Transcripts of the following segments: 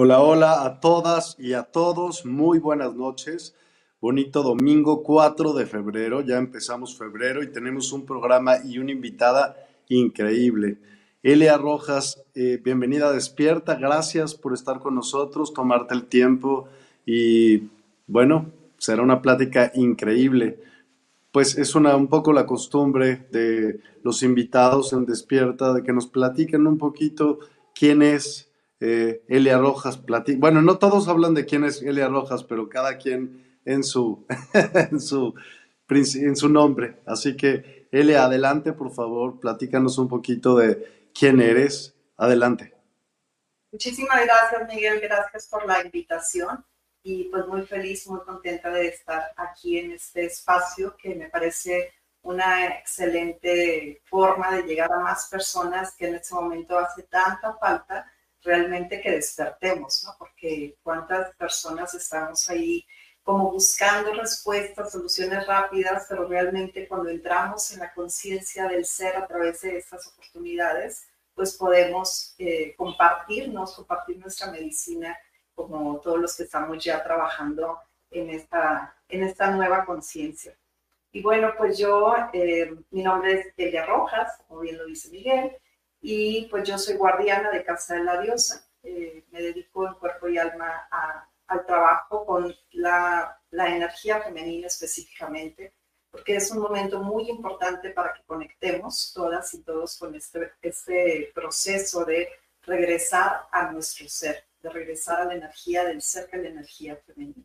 Hola, hola a todas y a todos. Muy buenas noches. Bonito domingo 4 de febrero. Ya empezamos febrero y tenemos un programa y una invitada increíble. Elia Rojas, eh, bienvenida a Despierta. Gracias por estar con nosotros, tomarte el tiempo y bueno, será una plática increíble. Pues es una, un poco la costumbre de los invitados en Despierta de que nos platiquen un poquito quién es eh, Elia Rojas Bueno, no todos hablan de quién es Elia Rojas, pero cada quien en su, en su, en su nombre. Así que, Elia, adelante, por favor, platícanos un poquito de quién eres. Adelante. Muchísimas gracias, Miguel. Gracias por la invitación. Y pues muy feliz, muy contenta de estar aquí en este espacio que me parece una excelente forma de llegar a más personas que en este momento hace tanta falta realmente que despertemos, ¿no? Porque cuántas personas estamos ahí como buscando respuestas, soluciones rápidas, pero realmente cuando entramos en la conciencia del ser a través de estas oportunidades, pues podemos eh, compartirnos, compartir nuestra medicina como todos los que estamos ya trabajando en esta, en esta nueva conciencia. Y bueno, pues yo, eh, mi nombre es Elia Rojas, como bien lo dice Miguel, y pues yo soy guardiana de Casa de la Diosa. Eh, me dedico en cuerpo y alma al trabajo con la, la, energía femenina específicamente, porque es un momento muy importante para que conectemos todas y todos con este, este proceso de regresar a nuestro ser, de regresar a la energía del ser que la energía femenina.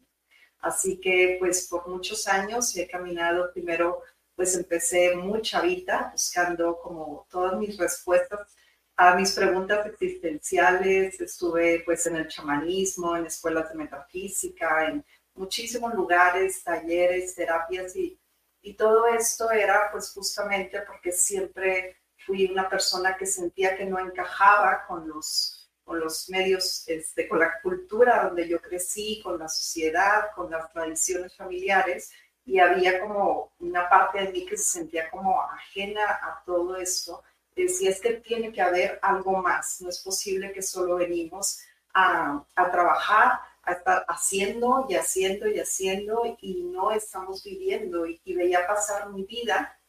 Así que pues por muchos años he caminado primero pues empecé muy chavita buscando como todas mis respuestas a mis preguntas existenciales. Estuve pues en el chamanismo, en escuelas de metafísica, en muchísimos lugares, talleres, terapias y, y todo esto era pues justamente porque siempre fui una persona que sentía que no encajaba con los, con los medios, este, con la cultura donde yo crecí, con la sociedad, con las tradiciones familiares y había como una parte de mí que se sentía como ajena a todo esto. Decía, es que tiene que haber algo más, no es posible que solo venimos a, a trabajar, a estar haciendo y haciendo y haciendo y no estamos viviendo. Y, veía pasar mi vida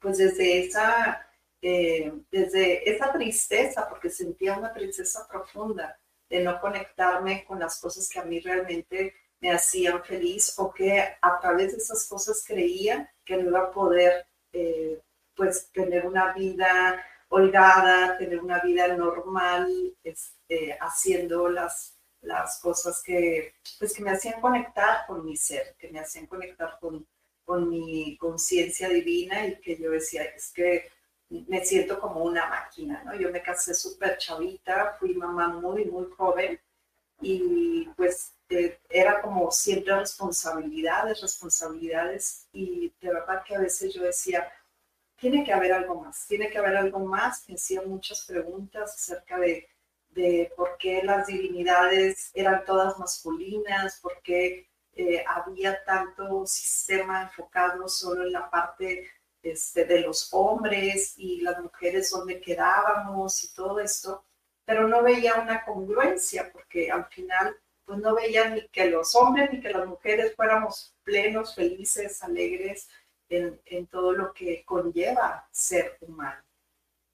pues desde esa, eh, desde esa tristeza, porque sentía una tristeza profunda de no conectarme con las cosas que a mí realmente me hacían feliz o que a través de esas cosas creía que no iba a poder eh, pues tener una vida holgada, tener una vida normal, este, haciendo las, las cosas que, pues, que me hacían conectar con mi ser, que me hacían conectar con, con mi conciencia divina y que yo decía, es que me siento como una máquina, ¿no? Yo me casé súper chavita, fui mamá muy, muy joven y pues era como siempre responsabilidades, responsabilidades y de verdad que a veces yo decía, tiene que haber algo más, tiene que haber algo más. Me muchas preguntas acerca de, de por qué las divinidades eran todas masculinas, por qué eh, había tanto sistema enfocado solo en la parte este, de los hombres y las mujeres donde quedábamos y todo esto, pero no veía una congruencia porque al final pues no veía ni que los hombres ni que las mujeres fuéramos plenos, felices, alegres, en, todo lo que conlleva ser humano.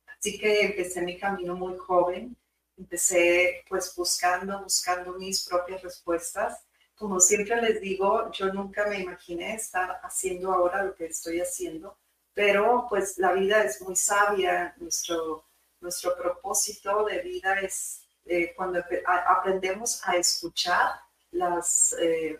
Así que empecé mi camino muy joven, empecé pues buscando, buscando mis propias respuestas. Como siempre les digo, yo nunca me imaginé estar haciendo ahora lo que estoy haciendo, pero pues la vida es muy sabia, nuestro, nuestro propósito de vida es eh, cuando aprendemos a escuchar las, eh,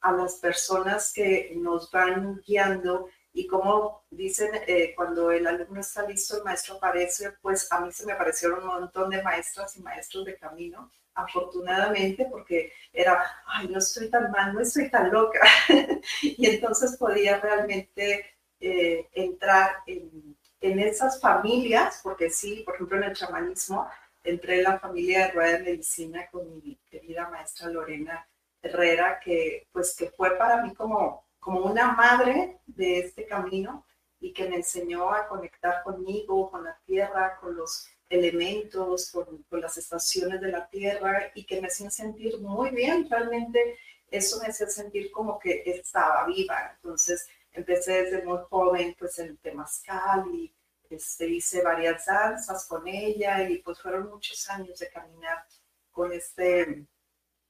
a las personas que nos van guiando y como dicen, eh, cuando el alumno está listo, el maestro aparece, pues a mí se me aparecieron un montón de maestras y maestros de camino, afortunadamente, porque era, ay, no estoy tan mal, no estoy tan loca. y entonces podía realmente eh, entrar en, en, esas familias, porque sí, por ejemplo, en el chamanismo, entré en la familia de Rueda de Medicina con mi querida maestra Lorena Herrera, que pues que fue para mí como como una madre de este camino y que me enseñó a conectar conmigo, con la tierra, con los elementos, con, las estaciones de la tierra y que me hacía sentir muy bien. Realmente eso me hacía sentir como que estaba viva. Entonces empecé desde muy joven pues en temazcal y este, hice varias danzas con ella y pues fueron muchos años de caminar con, este,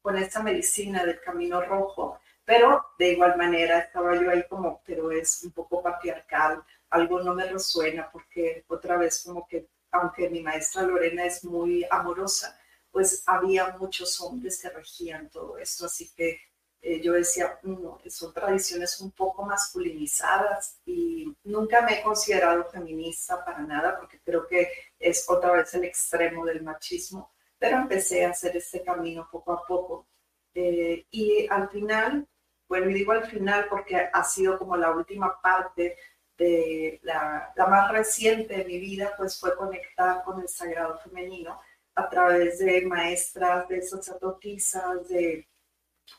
con esta medicina del camino rojo pero de igual manera estaba yo ahí como, pero es un poco patriarcal, algo no me resuena porque otra vez como que, aunque mi maestra Lorena es muy amorosa, pues había muchos hombres que regían todo esto, así que eh, yo decía, no, son tradiciones un poco masculinizadas y nunca me he considerado feminista para nada porque creo que es otra vez el extremo del machismo, pero empecé a hacer este camino poco a poco. Eh, y al final bueno, y digo al final porque ha sido como la última parte de la, la más reciente de mi vida, pues fue conectar con el sagrado femenino a través de maestras, de sacerdotisas, de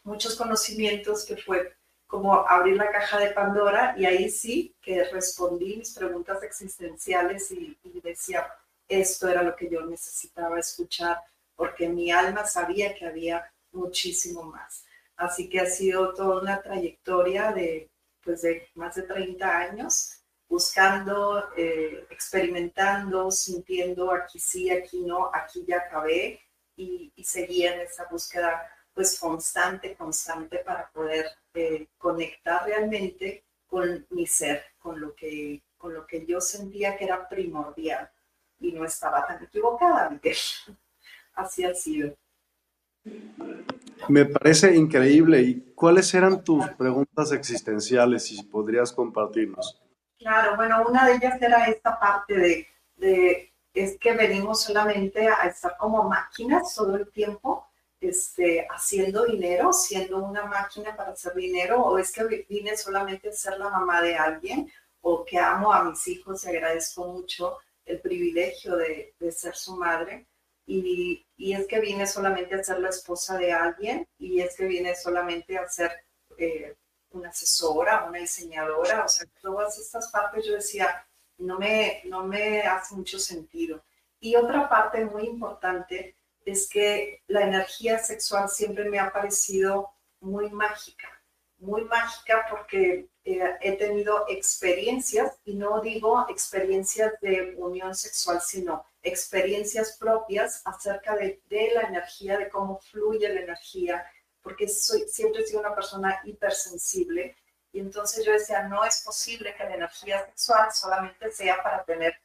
muchos conocimientos que fue como abrir la caja de Pandora y ahí sí que respondí mis preguntas existenciales y, y, decía, esto era lo que yo necesitaba escuchar porque mi alma sabía que había muchísimo más. Así que ha sido toda una trayectoria de, pues de más de 30 años buscando, eh, experimentando, sintiendo aquí sí, aquí no, aquí ya acabé y, seguía en esa búsqueda pues constante, constante para poder eh, conectar realmente con mi ser, con lo, que, con lo que yo sentía que era primordial y no estaba tan equivocada, Miguel. Así ha sido. Me parece increíble. ¿Y cuáles eran tus preguntas existenciales, si podrías compartirnos? Claro, bueno, una de ellas era esta parte de, de es que venimos solamente a estar como máquinas todo el tiempo, este, haciendo dinero, siendo una máquina para hacer dinero, o es que vine solamente a ser la mamá de alguien, o que amo a mis hijos y agradezco mucho el privilegio de, de ser su madre y, es que viene solamente a ser la esposa de alguien y es que viene solamente a ser eh, una asesora, una diseñadora, o sea, todas estas partes yo decía, no me, no me hace mucho sentido. Y otra parte muy importante es que la energía sexual siempre me ha parecido muy mágica, muy mágica porque eh, he tenido experiencias, y no digo experiencias de unión sexual, sino experiencias propias acerca de, la energía, de cómo fluye la energía, porque soy, siempre he sido una persona hipersensible y entonces yo decía, no es posible que la energía sexual solamente sea para tener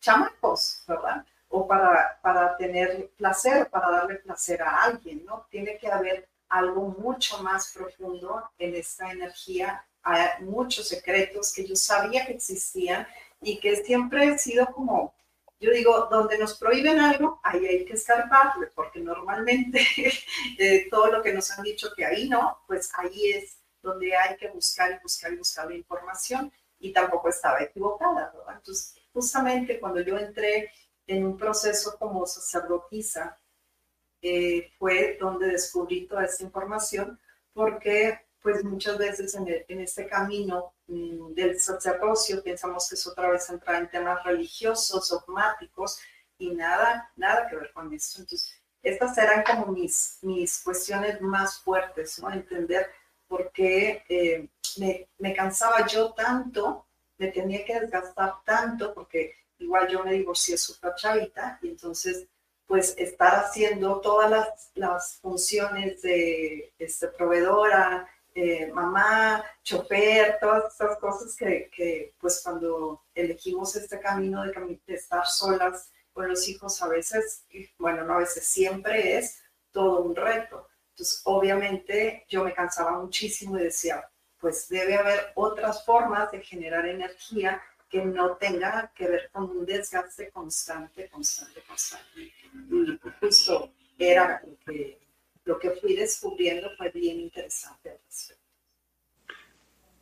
chamacos, ¿verdad? O para, para tener placer, para darle placer a alguien, ¿no? Tiene que haber algo mucho más profundo en esta energía. Hay muchos secretos que yo sabía que existían y que siempre he sido como, yo digo, donde nos prohíben algo, ahí hay que escarbarle, porque normalmente eh, todo lo que nos han dicho que ahí no, pues ahí es donde hay que buscar y buscar y buscar la información y tampoco estaba equivocada, ¿verdad? Entonces, justamente cuando yo entré en un proceso como sacerdotisa, eh, fue donde descubrí toda esta información, porque pues muchas veces en, en este camino mm, del sacerdocio pensamos que es otra vez entrar en temas religiosos, dogmáticos, y nada, nada que ver con esto. Entonces, estas eran como mis, mis cuestiones más fuertes, ¿no? Entender por qué eh, me, me cansaba yo tanto, me tenía que desgastar tanto, porque igual yo me divorcié súper chavita, y entonces pues estar haciendo todas las, las funciones de este, proveedora, eh, mamá, chofer, todas esas cosas que, que, pues cuando elegimos este camino de, de, estar solas con los hijos a veces, bueno, no a veces, siempre es todo un reto. Entonces, obviamente yo me cansaba muchísimo y decía, pues debe haber otras formas de generar energía que no tenga que ver con un desgaste constante, constante, constante. Y justo era lo que, lo que fui descubriendo fue bien interesante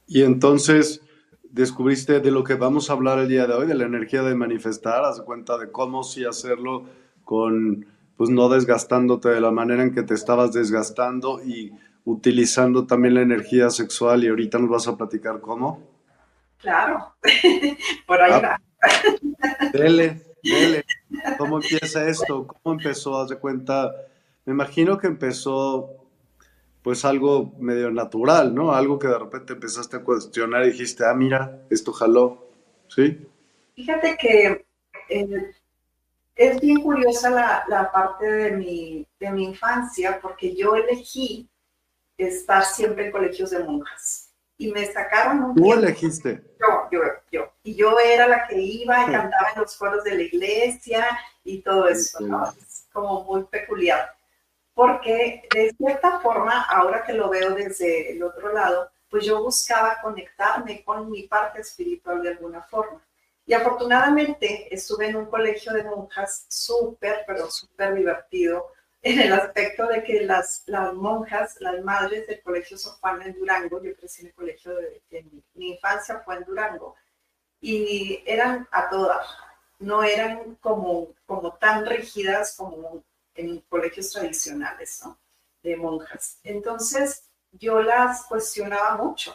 Y entonces descubriste de lo que vamos a hablar el día de hoy, de la energía de manifestar, haz cuenta de cómo sí hacerlo con, pues no desgastándote de la manera en que te estabas desgastando y utilizando también la energía sexual y ahorita nos vas a platicar cómo. Claro, por ahí ah, va. Dele, dele. ¿Cómo empieza esto? ¿Cómo empezó? Haz de cuenta, me imagino que empezó pues algo medio natural, ¿no? Algo que de repente empezaste a cuestionar y dijiste, ah, mira, esto jaló, ¿sí? Fíjate que eh, es bien curiosa la, la, parte de mi, de mi infancia porque yo elegí estar siempre en colegios de monjas y me sacaron un... ¿Tú elegiste? Yo, yo, yo. Y yo era la que iba y cantaba en los coros de la iglesia y todo eso, ¿no? Es como muy peculiar. Porque de cierta forma, ahora que lo veo desde el otro lado, pues yo buscaba conectarme con mi parte espiritual de alguna forma. Y afortunadamente estuve en un colegio de monjas súper, pero súper divertido, en el aspecto de que las, las monjas, las madres del colegio Sofán en Durango, yo crecí en el colegio de, mi, infancia fue en Durango, y eran a todas, no eran como, como tan rígidas como en colegios tradicionales, ¿no? De monjas. Entonces yo las cuestionaba mucho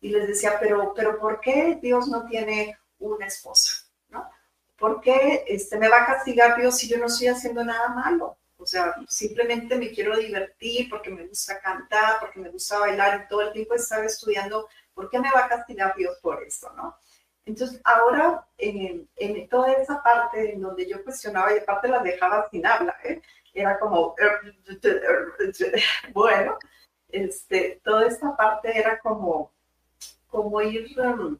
y les decía, pero, pero ¿por qué Dios no tiene una esposa? ¿No? ¿Por qué este, me va a castigar Dios si yo no estoy haciendo nada malo? O sea, simplemente me quiero divertir porque me gusta cantar, porque me gusta bailar y todo el tiempo estaba estudiando, ¿por qué me va a castigar Dios por esto, no? Entonces, ahora, en, en toda esa parte en donde yo cuestionaba y aparte las dejaba sin habla, ¿eh? era como, bueno, este, toda esta parte era como, como ir um,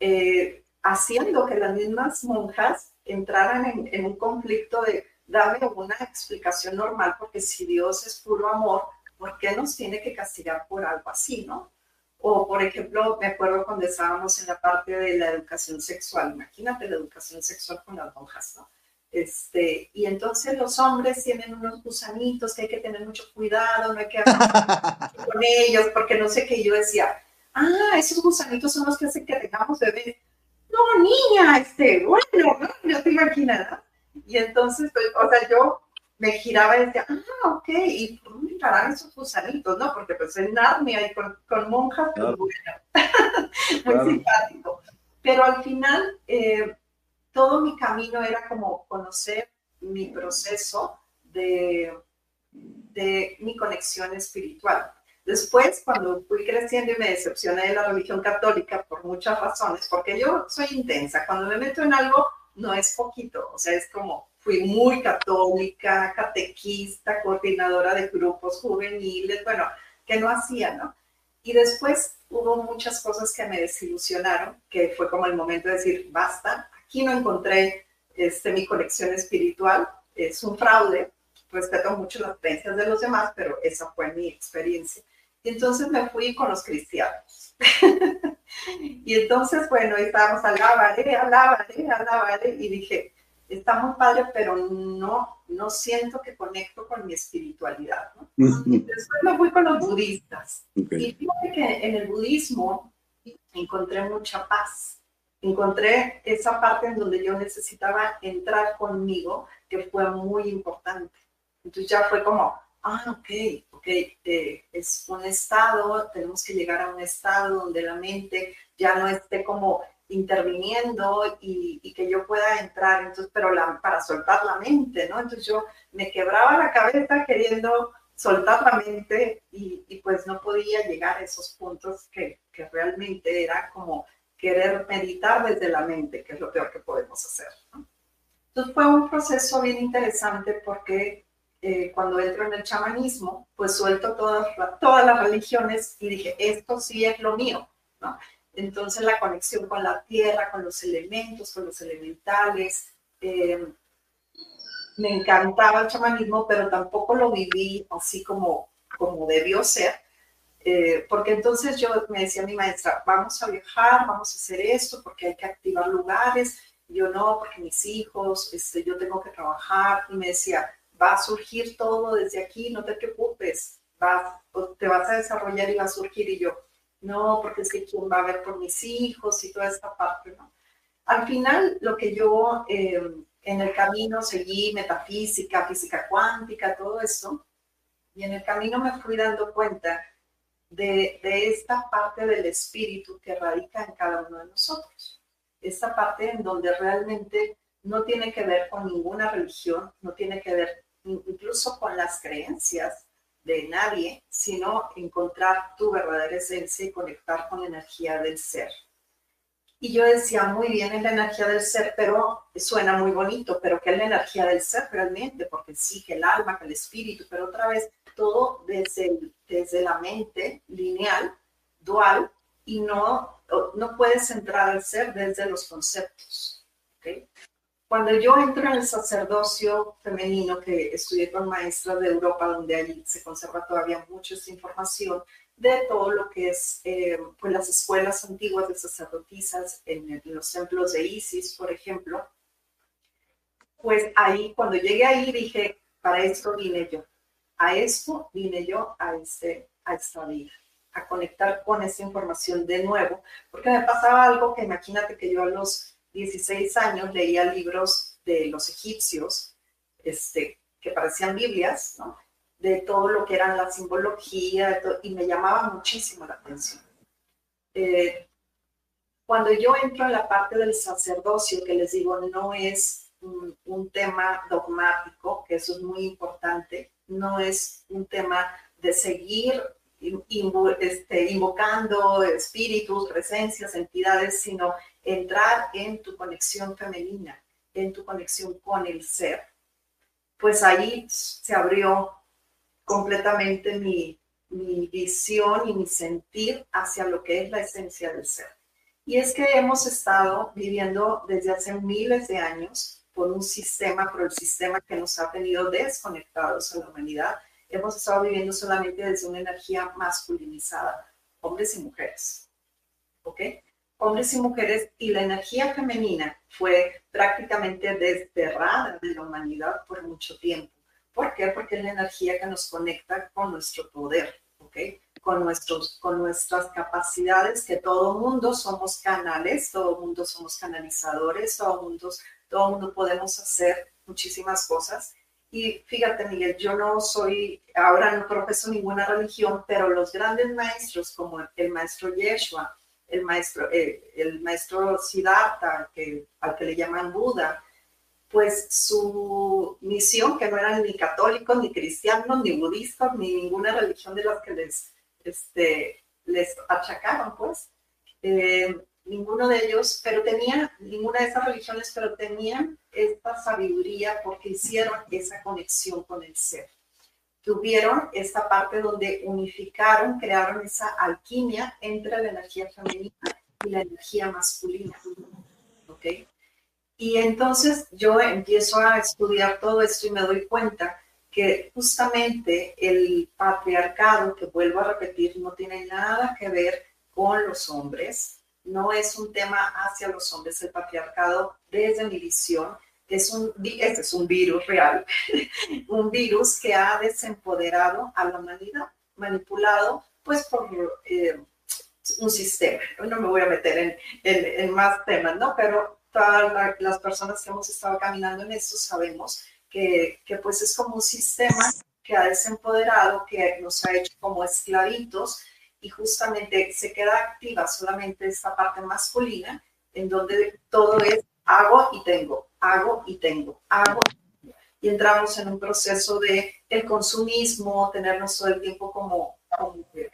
eh, haciendo que las mismas monjas entraran en, en un conflicto de, dame una explicación normal, porque si Dios es puro amor, ¿por qué nos tiene que castigar por algo así, no? O, por ejemplo, me acuerdo cuando estábamos en la parte de la educación sexual, imagínate la educación sexual con las monjas, ¿no? Este, y entonces los hombres tienen unos gusanitos que hay que tener mucho cuidado, no hay que hablar con ellos, porque no sé qué yo decía, ah, esos gusanitos son los que hacen que tengamos bebés. No, niña, este, bueno, no, te imaginas, y entonces, pues, o sea, yo me giraba y decía, ah, ok, ¿y dónde entrarán esos gusanitos? No, porque pues en Narnia y con, con monjas, pues bueno, muy simpático. Pero al final, eh, todo mi camino era como conocer mi proceso de, de mi conexión espiritual. Después, cuando fui creciendo y me decepcioné de la religión católica por muchas razones, porque yo soy intensa, cuando me meto en algo, no es poquito, o sea, es como, fui muy católica, catequista, coordinadora de grupos juveniles, bueno, que no hacía, ¿no? Y después hubo muchas cosas que me desilusionaron, que fue como el momento de decir, basta, aquí no encontré este, mi conexión espiritual, es un fraude, respeto mucho las creencias de los demás, pero esa fue mi experiencia. Y entonces me fui con los cristianos. y entonces, bueno, estábamos alábale, alábale, alábale, y dije, está muy padre, pero no, no siento que conecto con mi espiritualidad. ¿no? Después me fui con los budistas. Y fíjate que en el budismo encontré mucha paz. Encontré esa parte en donde yo necesitaba entrar conmigo, que fue muy importante. Entonces ya fue como, ah, ok, ok, eh, es un estado, tenemos que llegar a un estado donde la mente ya no esté como interviniendo y, que yo pueda entrar, entonces, pero la, para soltar la mente, ¿no? Entonces yo me quebraba la cabeza queriendo soltar la mente y, pues no podía llegar a esos puntos que, que, realmente era como querer meditar desde la mente, que es lo peor que podemos hacer, ¿no? Entonces fue un proceso bien interesante porque eh, cuando entro en el chamanismo, pues suelto todas, todas las religiones y dije, esto sí es lo mío, ¿no? Entonces la conexión con la tierra, con los elementos, con los elementales. Eh, me encantaba el chamanismo, pero tampoco lo viví así como, como debió ser. Eh, porque entonces yo me decía a mi maestra, vamos a viajar, vamos a hacer esto, porque hay que activar lugares. Yo no, porque mis hijos, este, yo tengo que trabajar. Y me decía, va a surgir todo desde aquí, no te preocupes, va, te vas a desarrollar y va a surgir. Y yo, no, porque es que quién va a ver por mis hijos y toda esta parte, ¿no? Al final, lo que yo eh, en el camino seguí, metafísica, física cuántica, todo eso, y en el camino me fui dando cuenta de, de esta parte del espíritu que radica en cada uno de nosotros. Esta parte en donde realmente no tiene que ver con ninguna religión, no tiene que ver incluso con las creencias, de nadie, sino encontrar tu verdadera esencia y conectar con la energía del ser. Y yo decía, muy bien, es la energía del ser, pero suena muy bonito, pero ¿qué es la energía del ser realmente? Porque sí, que el alma, que el espíritu, pero otra vez todo desde, desde la mente lineal, dual, y no, no puedes entrar al ser desde los conceptos. ¿okay? Cuando yo entro en el sacerdocio femenino, que estudié con maestras de Europa, donde allí se conserva todavía mucha información de todo lo que es eh, pues las escuelas antiguas de sacerdotisas en, los templos de Isis, por ejemplo, pues ahí, cuando llegué ahí, dije, para esto vine yo, a esto vine yo, a, este, a esta vida a conectar con esa información de nuevo, porque me pasaba algo que imagínate que yo a los 16 años leía libros de los egipcios, este, que parecían Biblias, de todo lo que eran la simbología, y me llamaba muchísimo la atención. Eh, cuando yo entro en la parte del sacerdocio, que les digo, no es un, un, tema dogmático, que eso es muy importante, no es un tema de seguir este, invocando espíritus, presencias, entidades, sino entrar en tu conexión femenina, en tu conexión con el ser. Pues ahí se abrió completamente mi, mi visión y mi sentir hacia lo que es la esencia del ser. Y es que hemos estado viviendo desde hace miles de años por un sistema, por el sistema que nos ha tenido desconectados a la humanidad, hemos estado viviendo solamente desde una energía masculinizada, hombres y mujeres. ¿Ok? Hombres y mujeres y la energía femenina fue prácticamente desterrada de la humanidad por mucho tiempo. ¿Por qué? Porque es la energía que nos conecta con nuestro poder, ¿ok? Con, nuestros, con nuestras capacidades, que todo mundo somos canales, todo mundo somos canalizadores, todo mundo, todo mundo podemos hacer muchísimas cosas y fíjate, Miguel, yo no soy, ahora no profeso ninguna religión, pero los grandes maestros como el maestro Yeshua, el maestro, eh, el maestro Siddhartha, al que le llaman Buda, pues su misión, que no eran ni católicos, ni cristianos, ni budistas, ni ninguna religión de las que les, este, les achacaron, pues, eh, ninguno de ellos, pero tenían, ninguna de esas religiones, pero tenían esta sabiduría porque hicieron esa conexión con el ser. Tuvieron esta parte donde unificaron, crearon esa alquimia entre la energía femenina y la energía masculina. ¿Ok? Y entonces yo empiezo a estudiar todo esto y me doy cuenta que justamente el patriarcado, que vuelvo a repetir, no tiene nada que ver con los hombres, no es un tema hacia los hombres, el patriarcado, desde mi visión, es un, este es un virus real, un virus que ha desempoderado a la humanidad, manipulado pues por eh, un sistema. No me voy a meter en, más temas, ¿no? Pero todas las personas que hemos estado caminando en esto sabemos que, que pues es como un sistema que ha desempoderado, que nos ha hecho como esclavitos y justamente se queda activa solamente esta parte masculina, en donde todo es hago y tengo, hago y tengo, hago. Y entramos en un proceso de el consumismo, tenernos todo el tiempo como,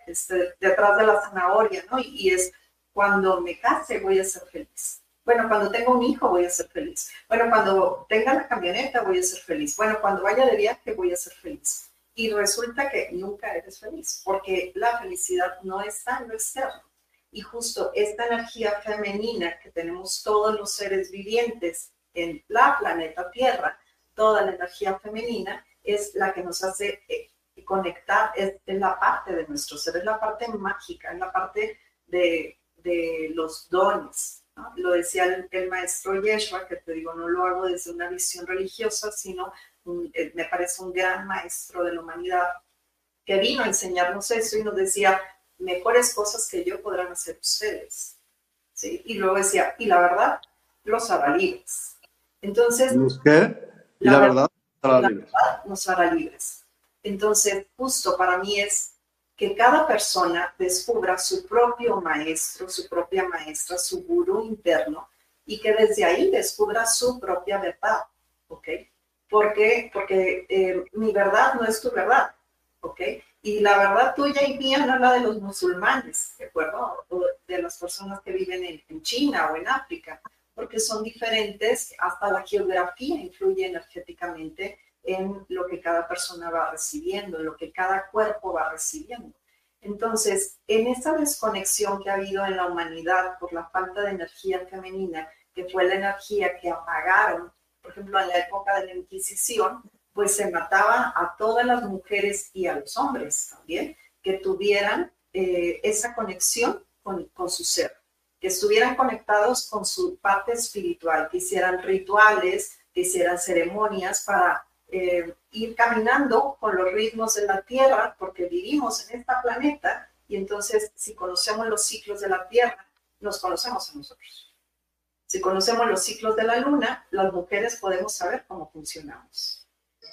este, detrás de la zanahoria, ¿no? Y, y es cuando me case voy a ser feliz. Bueno, cuando tengo un hijo voy a ser feliz. Bueno, cuando tenga la camioneta voy a ser feliz. Bueno, cuando vaya de viaje voy a ser feliz y resulta que nunca eres feliz, porque la felicidad no está en lo externo. Y justo esta energía femenina que tenemos todos los seres vivientes en la planeta Tierra, toda la energía femenina es la que nos hace eh, conectar, es, la parte de nuestro ser, es la parte mágica, es la parte de, de los dones. Lo decía el, el, maestro Yeshua, que te digo, no lo hago desde una visión religiosa, sino me parece un gran maestro de la humanidad, que vino a enseñarnos eso y nos decía, mejores cosas que yo podrán hacer ustedes. ¿Sí? Y luego decía, y la verdad, los hará libres. Entonces, ¿los qué? ¿Y la, verdad, nos hará libres. Entonces, justo para mí es que cada persona descubra su propio maestro, su propia maestra, su gurú interno, y que desde ahí descubra su propia verdad, ¿ok? ¿Por qué? Porque eh, mi verdad no es tu verdad, ¿ok? Y la verdad tuya y mía no es la de los musulmanes, ¿de acuerdo? O de las personas que viven en, en China o en África, porque son diferentes, hasta la geografía influye energéticamente en lo que cada persona va recibiendo, en lo que cada cuerpo va recibiendo. Entonces, en esa desconexión que ha habido en la humanidad por la falta de energía femenina, que fue la energía que apagaron por ejemplo, en la época de la Inquisición, pues se mataba a todas las mujeres y a los hombres también que tuvieran eh, esa conexión con, su ser, que estuvieran conectados con su parte espiritual, que hicieran rituales, que hicieran ceremonias para eh, ir caminando con los ritmos de la Tierra, porque vivimos en este planeta y entonces si conocemos los ciclos de la Tierra, nos conocemos a nosotros. Si conocemos los ciclos de la luna, las mujeres podemos saber cómo funcionamos.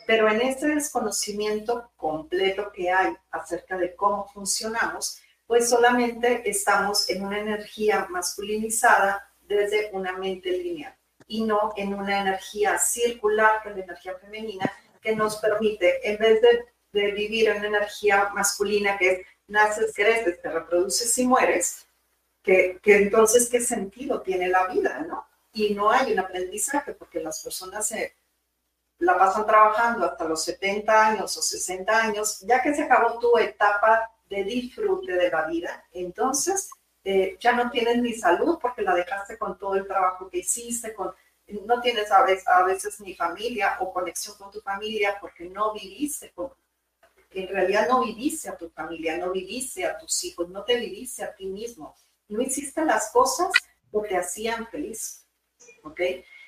Pero en ese desconocimiento completo que hay acerca de cómo funcionamos, pues solamente estamos en una energía masculinizada desde una mente lineal y no en una energía circular, que es la energía femenina, que nos permite, en vez de, de vivir en una energía masculina que es naces, creces, te reproduces y mueres, que, entonces, ¿qué sentido tiene la vida, no? Y no hay un aprendizaje porque las personas la pasan trabajando hasta los 70 años o 60 años, ya que se acabó tu etapa de disfrute de la vida, entonces eh, ya no tienes ni salud porque la dejaste con todo el trabajo que hiciste, con, no tienes a veces, a veces ni familia o conexión con tu familia porque no viviste con, en realidad no viviste a tu familia, no viviste a tus hijos, no te viviste a ti mismo no hiciste las cosas que te hacían feliz. ¿Ok?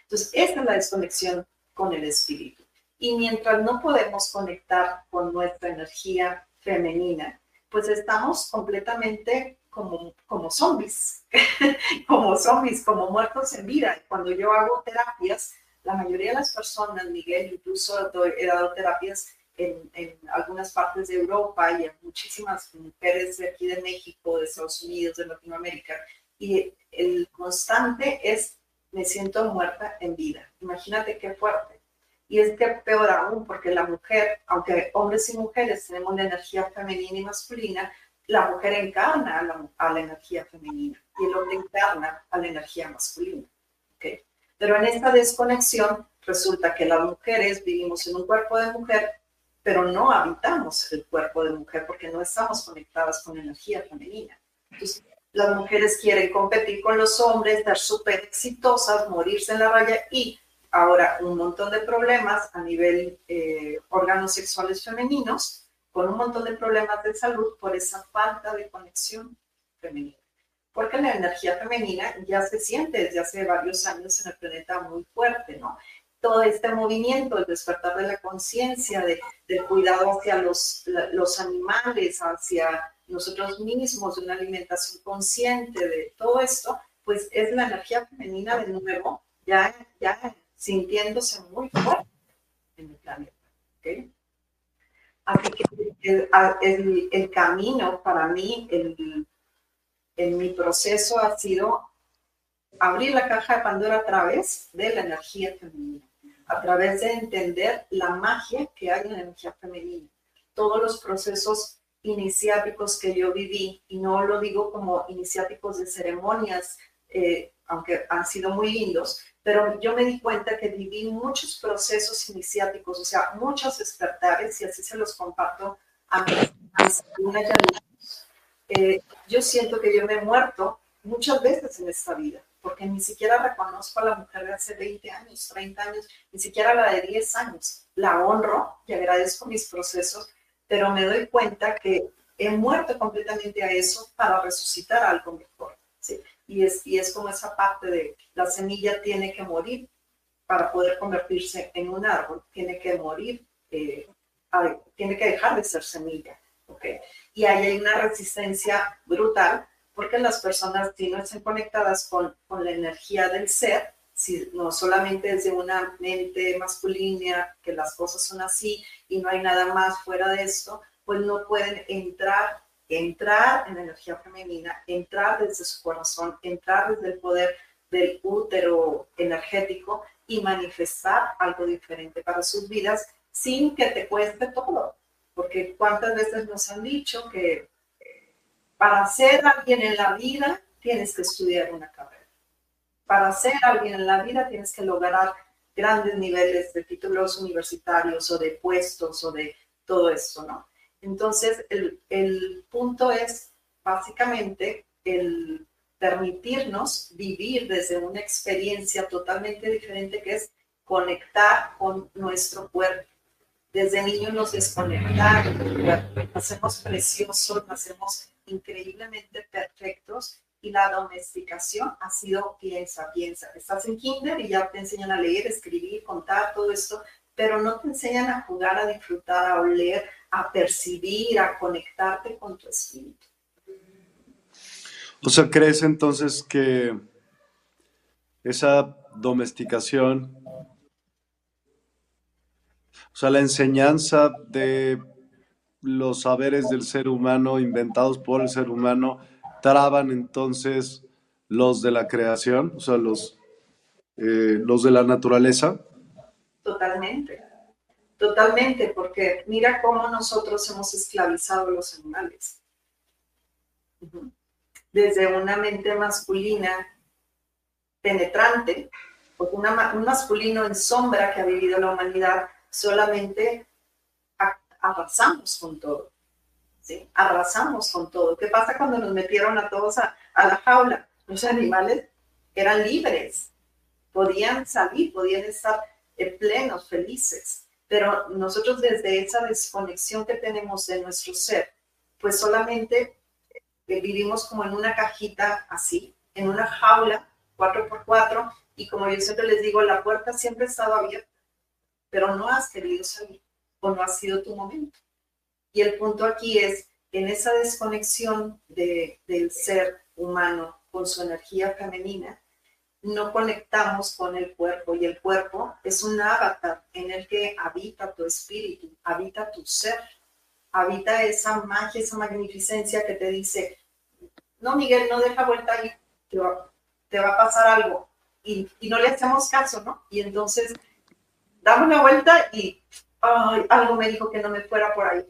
Entonces, esta es la desconexión con el espíritu. Y mientras no podemos conectar con nuestra energía femenina, pues estamos completamente como, como zombies, como zombies, como muertos en vida. Cuando yo hago terapias, la mayoría de las personas, Miguel, incluso he dado terapias en, algunas partes de Europa y a muchísimas mujeres de aquí de México, de Estados Unidos, de Latinoamérica. Y el constante es, me siento muerta en vida. Imagínate qué fuerte. Y es que peor aún, porque la mujer, aunque hombres y mujeres tenemos la energía femenina y masculina, la mujer encarna a la, energía femenina y el hombre encarna a la energía masculina. ¿okay? Pero en esta desconexión resulta que las mujeres vivimos en un cuerpo de mujer, pero no habitamos el cuerpo de mujer porque no estamos conectadas con energía femenina. Entonces, las mujeres quieren competir con los hombres, ser súper exitosas, morirse en la raya y ahora un montón de problemas a nivel eh, órganos sexuales femeninos con un montón de problemas de salud por esa falta de conexión femenina. Porque la energía femenina ya se siente desde hace varios años en el planeta muy fuerte, ¿no? Todo este movimiento, el despertar de la conciencia, de, del cuidado hacia los, los animales, hacia nosotros mismos, de una alimentación consciente, de todo esto, pues es la energía femenina de nuevo, ya, ya sintiéndose muy fuerte en el planeta. Así que el, el, camino para mí, el, en mi proceso ha sido abrir la caja de Pandora a través de la energía femenina, a través de entender la magia que hay en la energía femenina. Todos los procesos iniciáticos que yo viví, y no lo digo como iniciáticos de ceremonias, eh, aunque han sido muy lindos, pero yo me di cuenta que viví muchos procesos iniciáticos, o sea, muchos despertares, y así se los comparto a mis, eh, yo siento que yo me he muerto muchas veces en esta vida, porque ni siquiera reconozco a la mujer de hace 20 años, 30 años, ni siquiera la de 10 años. La honro y agradezco mis procesos, pero me doy cuenta que he muerto completamente a eso para resucitar algo mejor. ¿sí? y es, y es como esa parte de la semilla tiene que morir para poder convertirse en un árbol, tiene que morir, eh, tiene que dejar de ser semilla. ¿okay? Y ahí hay una resistencia brutal porque las personas si no están conectadas con, con la energía del ser, si no solamente desde una mente masculina, que las cosas son así y no hay nada más fuera de esto, pues no pueden entrar entrar en la energía femenina, entrar desde su corazón, entrar desde el poder del útero energético y manifestar algo diferente para sus vidas sin que te cueste todo. Porque cuántas veces nos han dicho que para ser alguien en la vida tienes que estudiar una carrera. Para ser alguien en la vida tienes que lograr grandes niveles de títulos universitarios o de puestos o de todo esto, ¿no? Entonces, el, punto es básicamente el permitirnos vivir desde una experiencia totalmente diferente que es conectar con nuestro cuerpo. Desde niños nos desconectamos nacemos preciosos, nacemos increíblemente perfectos y la domesticación ha sido piensa, piensa. Estás en kinder y ya te enseñan a leer, escribir, contar, todo esto, pero no te enseñan a jugar, a disfrutar, a oler, a percibir, a conectarte con tu espíritu. O sea, ¿crees entonces que esa domesticación, o sea, la enseñanza de los saberes del ser humano inventados por el ser humano, traban entonces los de la creación, o sea, los, eh, los de la naturaleza? Totalmente, totalmente, porque mira cómo nosotros hemos esclavizado a los animales. Desde una mente masculina penetrante, porque un masculino en sombra que ha vivido la humanidad, solamente arrasamos con todo. ¿sí? Arrasamos con todo. ¿Qué pasa cuando nos metieron a todos a la jaula? Los animales eran libres, podían salir, podían estar plenos, felices. Pero nosotros desde esa desconexión que tenemos de nuestro ser, pues solamente eh, vivimos como en una cajita así, en una jaula 4x4, y como yo siempre les digo, la puerta siempre ha estado abierta, pero no has querido salir no ha sido tu momento. Y el punto aquí es, en esa desconexión de, del ser humano con su energía femenina, no conectamos con el cuerpo y el cuerpo es un avatar en el que habita tu espíritu, habita tu ser, habita esa magia, esa magnificencia que te dice, no Miguel, no deja vuelta ahí, te va, te va a pasar algo y, no le hacemos caso, ¿no? Y entonces damos una vuelta y algo me dijo que no me fuera por ahí,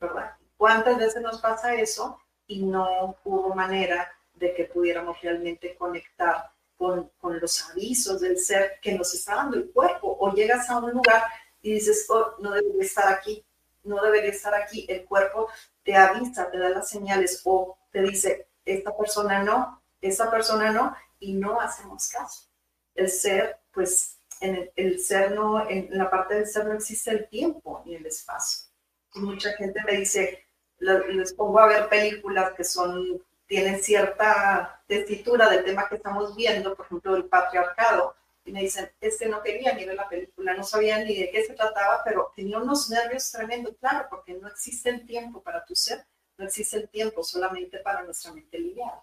¿verdad? ¿Cuántas veces nos pasa eso y no hubo manera de que pudiéramos realmente conectar con, con, los avisos del ser que nos está dando el cuerpo? O llegas a un lugar y dices, oh, no debería estar aquí, no debería estar aquí. El cuerpo te avisa, te da las señales o te dice, esta persona no, esta persona no, y no hacemos caso. El ser, pues, en el, ser no, en la parte del ser no existe el tiempo ni el espacio. Y mucha gente me dice, les pongo a ver películas que son, tienen cierta tesitura del tema que estamos viendo, por ejemplo, el patriarcado, y me dicen, es que no quería ni ver la película, no sabía ni de qué se trataba, pero tenía unos nervios tremendos, claro, porque no existe el tiempo para tu ser, no existe el tiempo solamente para nuestra mente lineal,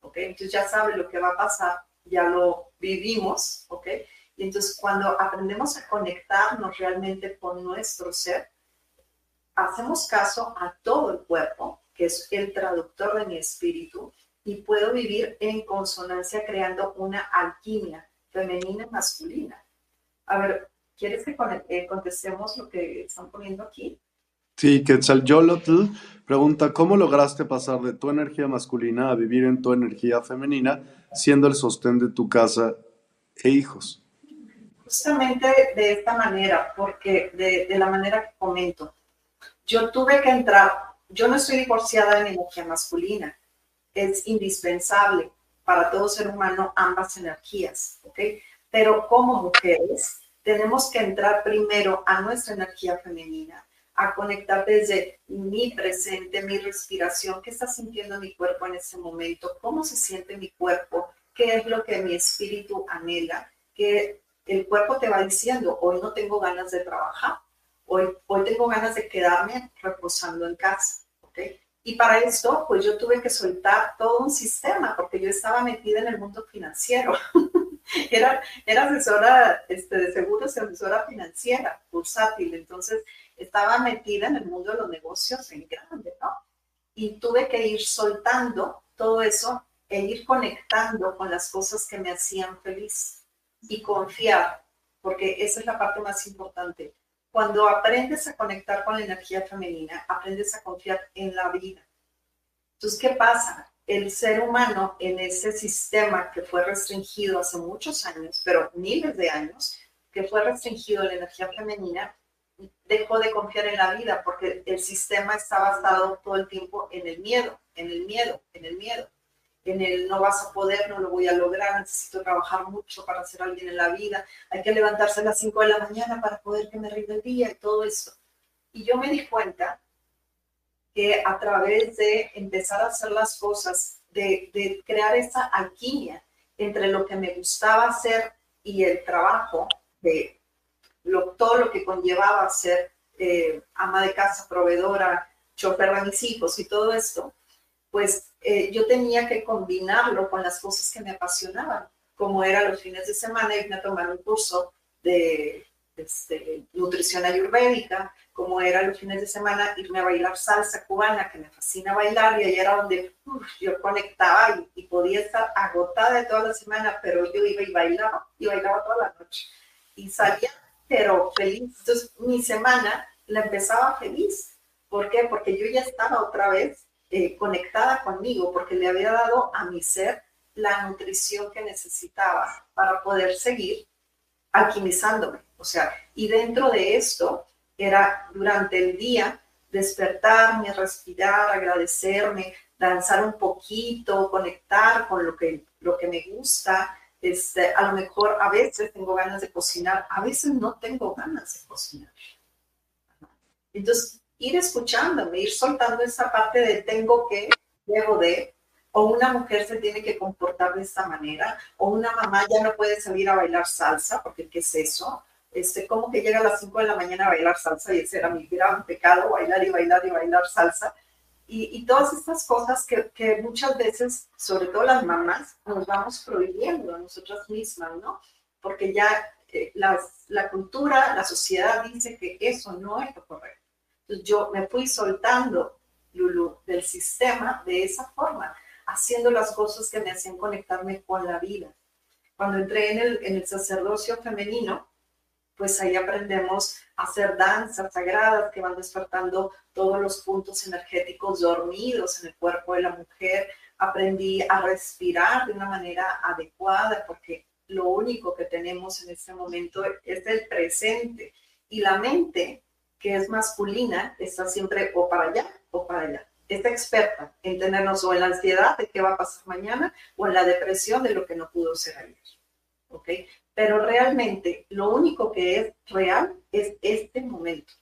¿ok? Entonces ya sabe lo que va a pasar, ya lo vivimos, ¿ok? Y entonces cuando aprendemos a conectarnos realmente con nuestro ser, hacemos caso a todo el cuerpo, que es el traductor de mi espíritu, y puedo vivir en consonancia creando una alquimia femenina y masculina. A ver, ¿quieres que eh, contestemos lo que están poniendo aquí? Sí, Quetzalcóatl pregunta, ¿cómo lograste pasar de tu energía masculina a vivir en tu energía femenina, siendo el sostén de tu casa e hijos? Justamente de esta manera, porque de, de la manera que comento, yo tuve que entrar, yo no estoy divorciada de mi energía masculina, es indispensable para todo ser humano ambas energías. Pero como mujeres tenemos que entrar primero a nuestra energía femenina, a conectar desde mi presente, mi respiración, qué está sintiendo mi cuerpo en ese momento, cómo se siente mi cuerpo, qué es lo que mi espíritu anhela, que el cuerpo te va diciendo, hoy no tengo ganas de trabajar, hoy, hoy tengo ganas de quedarme reposando en casa, ¿ok? Y para esto, pues yo tuve que soltar todo un sistema, porque yo estaba metida en el mundo financiero. era, era asesora este, de seguros y asesora financiera, bursátil. Entonces, estaba metida en el mundo de los negocios en grande, ¿no? Y tuve que ir soltando todo eso e ir conectando con las cosas que me hacían feliz y confiar, porque esa es la parte más importante cuando aprendes a conectar con la energía femenina, aprendes a confiar en la vida. Entonces, ¿qué pasa? El ser humano en ese sistema que fue restringido hace muchos años, pero miles de años, que fue restringido la energía femenina, dejó de confiar en la vida porque el sistema está basado todo el tiempo en el miedo, en el miedo, en el miedo en el no vas a poder, no lo voy a lograr, necesito trabajar mucho para ser alguien en la vida, hay que levantarse a las 5 de la mañana para poder que me rinda el día y todo eso. Y yo me di cuenta que a través de empezar a hacer las cosas, de, crear esa alquimia entre lo que me gustaba hacer y el trabajo, de lo, todo lo que conllevaba ser eh, ama de casa, proveedora, chofer de mis hijos y todo esto, pues eh, yo tenía que combinarlo con las cosas que me apasionaban, como era los fines de semana irme a tomar un curso de, este, nutrición ayurvédica, como era los fines de semana irme a bailar salsa cubana, que me fascina bailar, y ahí era donde yo conectaba y, y, podía estar agotada de toda la semana, pero yo iba y bailaba, y bailaba toda la noche. Y salía, pero feliz. Entonces mi semana la empezaba feliz. ¿Por qué? Porque yo ya estaba otra vez eh, conectada conmigo porque le había dado a mi ser la nutrición que necesitaba para poder seguir alquimizándome. O sea, y dentro de esto era durante el día despertarme, respirar, agradecerme, danzar un poquito, conectar con lo que, lo que me gusta. Este, a lo mejor a veces tengo ganas de cocinar, a veces no tengo ganas de cocinar. Entonces, ir escuchándome, ir soltando esa parte de tengo que, debo de, o una mujer se tiene que comportar de esta manera, o una mamá ya no puede salir a bailar salsa, porque ¿qué es eso? Este, como que llega a las 5 de la mañana a bailar salsa y ese era mi gran pecado, bailar y bailar y bailar salsa. Y, todas estas cosas que, muchas veces, sobre todo las mamás, nos vamos prohibiendo a nosotras mismas, ¿no? Porque ya eh, la cultura, la sociedad dice que eso no es lo correcto yo me fui soltando, Lulu, del sistema de esa forma, haciendo las cosas que me hacían conectarme con la vida. Cuando entré en el, en el sacerdocio femenino, pues ahí aprendemos a hacer danzas sagradas que van despertando todos los puntos energéticos dormidos en el cuerpo de la mujer. Aprendí a respirar de una manera adecuada porque lo único que tenemos en este momento es el presente y la mente, que es masculina, está siempre o para allá o para allá. Está experta en tenernos o en la ansiedad de qué va a pasar mañana o en la depresión de lo que no pudo ser ayer. ¿Ok? Pero realmente lo único que es real es este momento.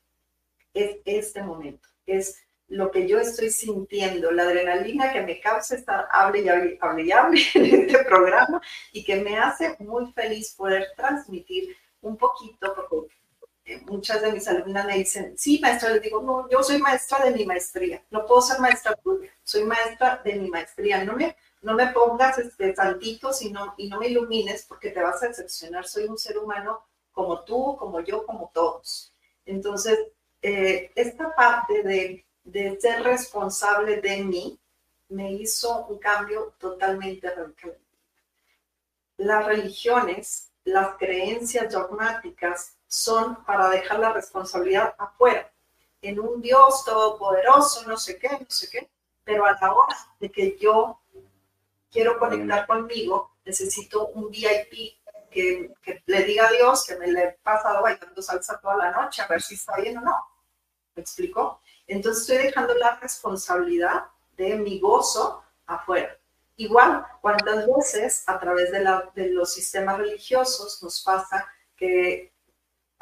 Es este momento. Es lo que yo estoy sintiendo, la adrenalina que me causa estar hable y hable, hable y hable en este programa y que me hace muy feliz poder transmitir un poquito, porque muchas de mis alumnas me dicen, sí, maestra, les digo, no, yo soy maestra de mi maestría, no puedo ser maestra tuya, soy maestra de mi maestría, no me, no me pongas este, santitos y no, y no me ilumines porque te vas a decepcionar, soy un ser humano como tú, como yo, como todos. Entonces, eh, esta parte de de ser responsable de mí, me hizo un cambio totalmente radical. Las religiones, las creencias dogmáticas son para dejar la responsabilidad afuera, en un Dios todopoderoso, no sé qué, no sé qué, pero a la hora de que yo quiero conectar conmigo, necesito un VIP que, que le diga a Dios que me le he pasado bailando salsa toda la noche, a ver si está bien o no. ¿Me explico? Entonces estoy dejando la responsabilidad de mi gozo afuera. Igual, cuántas veces a través de, de los sistemas religiosos nos pasa que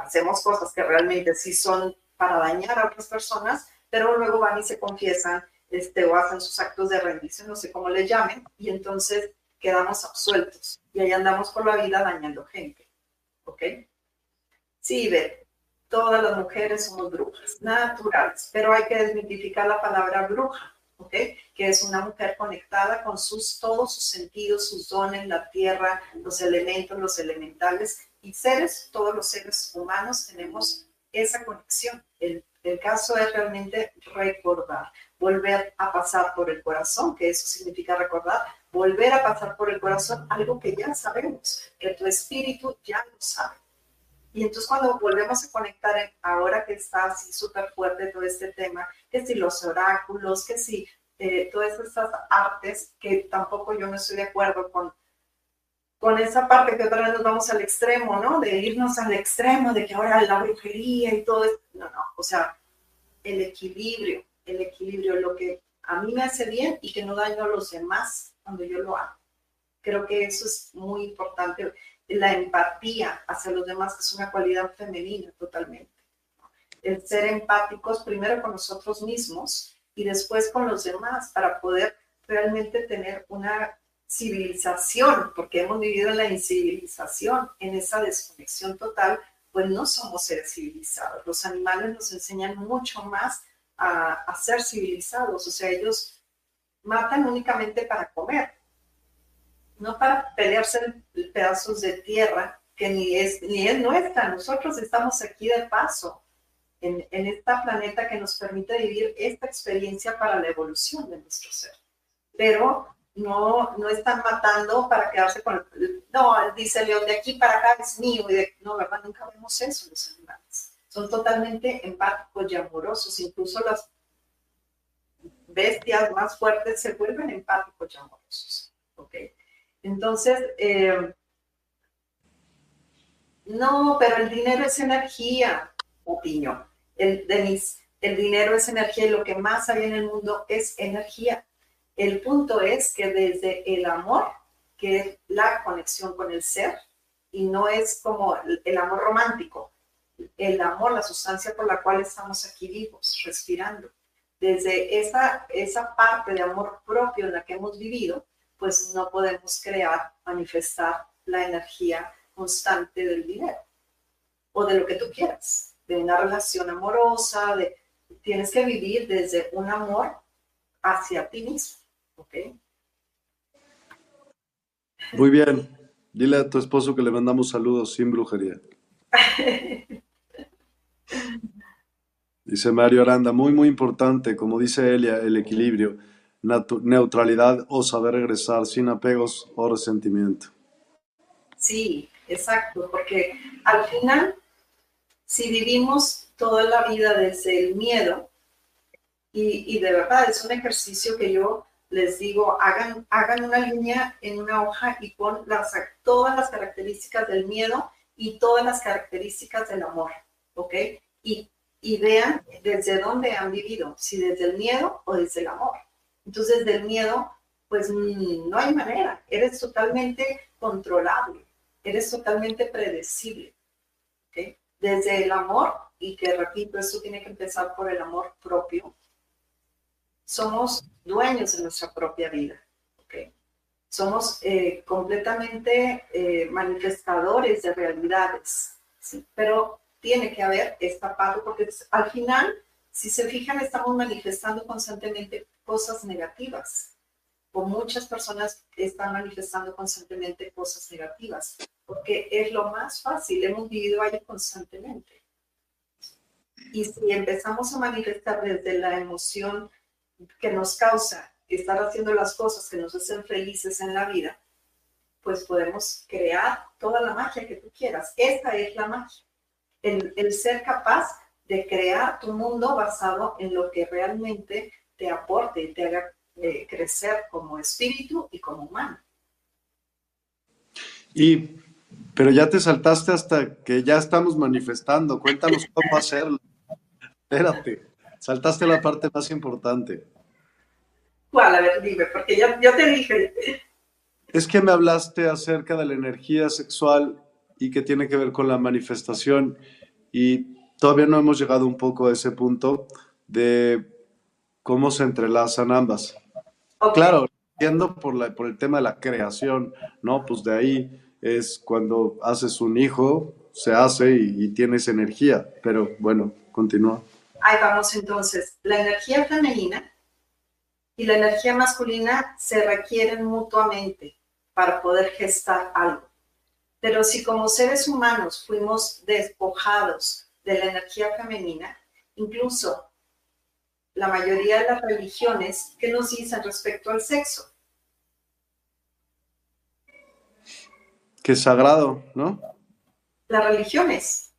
hacemos cosas que realmente sí son para dañar a otras personas, pero luego van y se confiesan este, o hacen sus actos de rendición, no sé cómo le llamen, y entonces quedamos absueltos y ahí andamos por la vida dañando gente. ¿Ok? Sí, ve, todas las mujeres somos brujas, naturales, pero hay que desmitificar la palabra bruja, ¿ok? Que es una mujer conectada con sus, todos sus sentidos, sus dones, la tierra, los elementos, los elementales y seres, todos los seres humanos tenemos esa conexión. El, el caso es realmente recordar, volver a pasar por el corazón, que eso significa recordar, volver a pasar por el corazón algo que ya sabemos, que tu espíritu ya lo sabe y entonces cuando volvemos a conectar, ahora que está así súper fuerte todo este tema, que si los oráculos, que si eh, todas estas artes, que tampoco yo no estoy de acuerdo con, con esa parte que otra vez nos vamos al extremo, ¿no? De irnos al extremo, de que ahora la brujería y todo eso. No, no, o sea, el equilibrio, el equilibrio, lo que a mí me hace bien y que no daño a los demás cuando yo lo hago. Creo que eso es muy importante la empatía hacia los demás es una cualidad femenina totalmente. El ser empáticos primero con nosotros mismos y después con los demás para poder realmente tener una civilización, porque hemos vivido en la incivilización, en esa desconexión total, pues no somos seres civilizados. Los animales nos enseñan mucho más a, a ser civilizados, o sea, ellos matan únicamente para comer, no para pelearse pedazos de tierra que ni es, ni es nuestra. Nosotros estamos aquí de paso en, en este planeta que nos permite vivir esta experiencia para la evolución de nuestro ser. Pero no, no están matando para quedarse con el... No, dice León, de aquí para acá es mío. Y no, ¿verdad? Nunca vemos eso los animales. Son totalmente empáticos y amorosos. Incluso las bestias más fuertes se vuelven empáticos y amorosos. ¿Ok? Entonces, eh, no, pero el dinero es energía, opinión. El, Denis, el dinero es energía y lo que más hay en el mundo es energía. El punto es que desde el amor, que es la conexión con el ser, y no es como el amor romántico, el amor, la sustancia por la cual estamos aquí vivos, respirando. Desde esa, esa parte de amor propio en la que hemos vivido, pues no podemos crear, manifestar la energía constante del dinero o de lo que tú quieras, de una relación amorosa, de tienes que vivir desde un amor hacia ti mismo, ¿ok? Muy bien. Dile a tu esposo que le mandamos saludos sin brujería. Dice Mario Aranda, muy, muy importante, como dice Elia, el equilibrio neutralidad o saber regresar sin apegos o resentimiento. Sí, exacto, porque al final si vivimos toda la vida desde el miedo, y, de verdad es un ejercicio que yo les digo, hagan, hagan una línea en una hoja y pon todas las características del miedo y todas las características del amor, ¿ok? Y, y vean desde dónde han vivido, si desde el miedo o desde el amor. Entonces, del miedo, pues no hay manera, eres totalmente controlable, eres totalmente predecible. Desde el amor, y que repito, esto tiene que empezar por el amor propio, somos dueños de nuestra propia vida, ¿ok? Somos eh, completamente eh, manifestadores de realidades, ¿sí? Pero tiene que haber esta parte, porque al final, si se fijan, estamos manifestando constantemente cosas negativas, o muchas personas están manifestando constantemente cosas negativas, porque es lo más fácil, hemos vivido ahí constantemente. Y si empezamos a manifestar desde la emoción que nos causa estar haciendo las cosas que nos hacen felices en la vida, pues podemos crear toda la magia que tú quieras. Esta es la magia el, ser capaz de crear tu mundo basado en lo que realmente te aporte y te haga eh, crecer como espíritu y como humano. Y, pero ya te saltaste hasta que ya estamos manifestando. Cuéntanos cómo hacerlo. Espérate, saltaste la parte más importante. ¿Cuál? A ver, dime, porque ya, yo te dije. Es que me hablaste acerca de la energía sexual y que tiene que ver con la manifestación. Y todavía no hemos llegado un poco a ese punto de cómo se entrelazan ambas. Claro, entiendo por, la, por el tema de la creación, ¿no? Pues de ahí es cuando haces un hijo, se hace y, y tienes energía, pero bueno, continúa. Ahí vamos entonces. La energía femenina y la energía masculina se requieren mutuamente para poder gestar algo. Pero si como seres humanos fuimos despojados de la energía femenina, incluso la mayoría de las religiones, ¿qué nos dicen respecto al sexo? Que es sagrado, ¿no? Las religiones.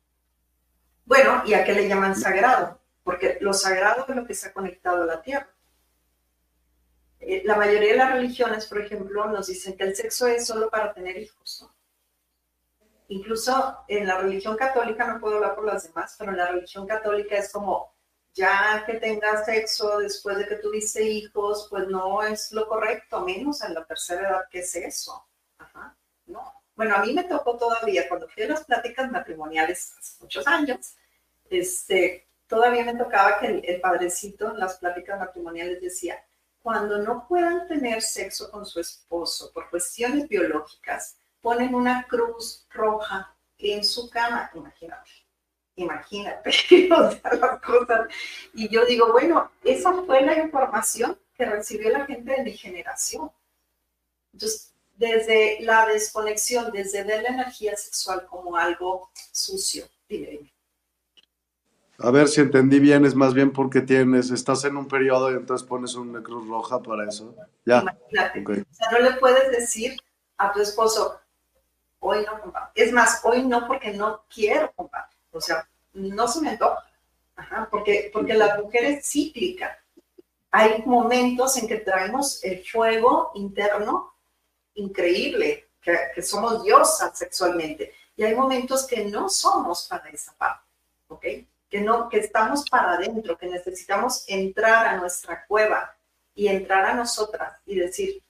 Bueno, ¿y a qué le llaman sagrado? Porque lo sagrado es lo que se ha conectado a la tierra. Eh, la mayoría de las religiones, por ejemplo, nos dicen que el sexo es solo para tener hijos, ¿no? incluso en la religión católica, no puedo hablar por las demás, pero en la religión católica es como, ya que tengas sexo después de que tuviste hijos, pues no es lo correcto, menos en la tercera edad, ¿qué es eso? Ajá, no. Bueno, a mí me tocó todavía, cuando fui a las pláticas matrimoniales hace muchos años, este, todavía me tocaba que el, padrecito en las pláticas matrimoniales decía, cuando no puedan tener sexo con su esposo por cuestiones biológicas, ponen una cruz roja en su cama, imagínate, imagínate, o sea, las cosas. Y yo digo, bueno, esa fue la información que recibió la gente de mi generación. Entonces, desde la desconexión, desde ver la energía sexual como algo sucio, dime, A ver si entendí bien, es más bien porque tienes, estás en un periodo y entonces pones una cruz roja para eso. Ya. Imagínate. O sea, no le puedes decir a tu esposo, hoy no compadre. Es más, hoy no porque no quiero compadre. O sea, no se me antoja. porque, porque la mujer es cíclica. Hay momentos en que traemos el fuego interno increíble, que, que somos diosas sexualmente. Y hay momentos que no somos para esa parte, ¿ok? Que, estamos para adentro, que necesitamos entrar a nuestra cueva y entrar a nosotras y decir,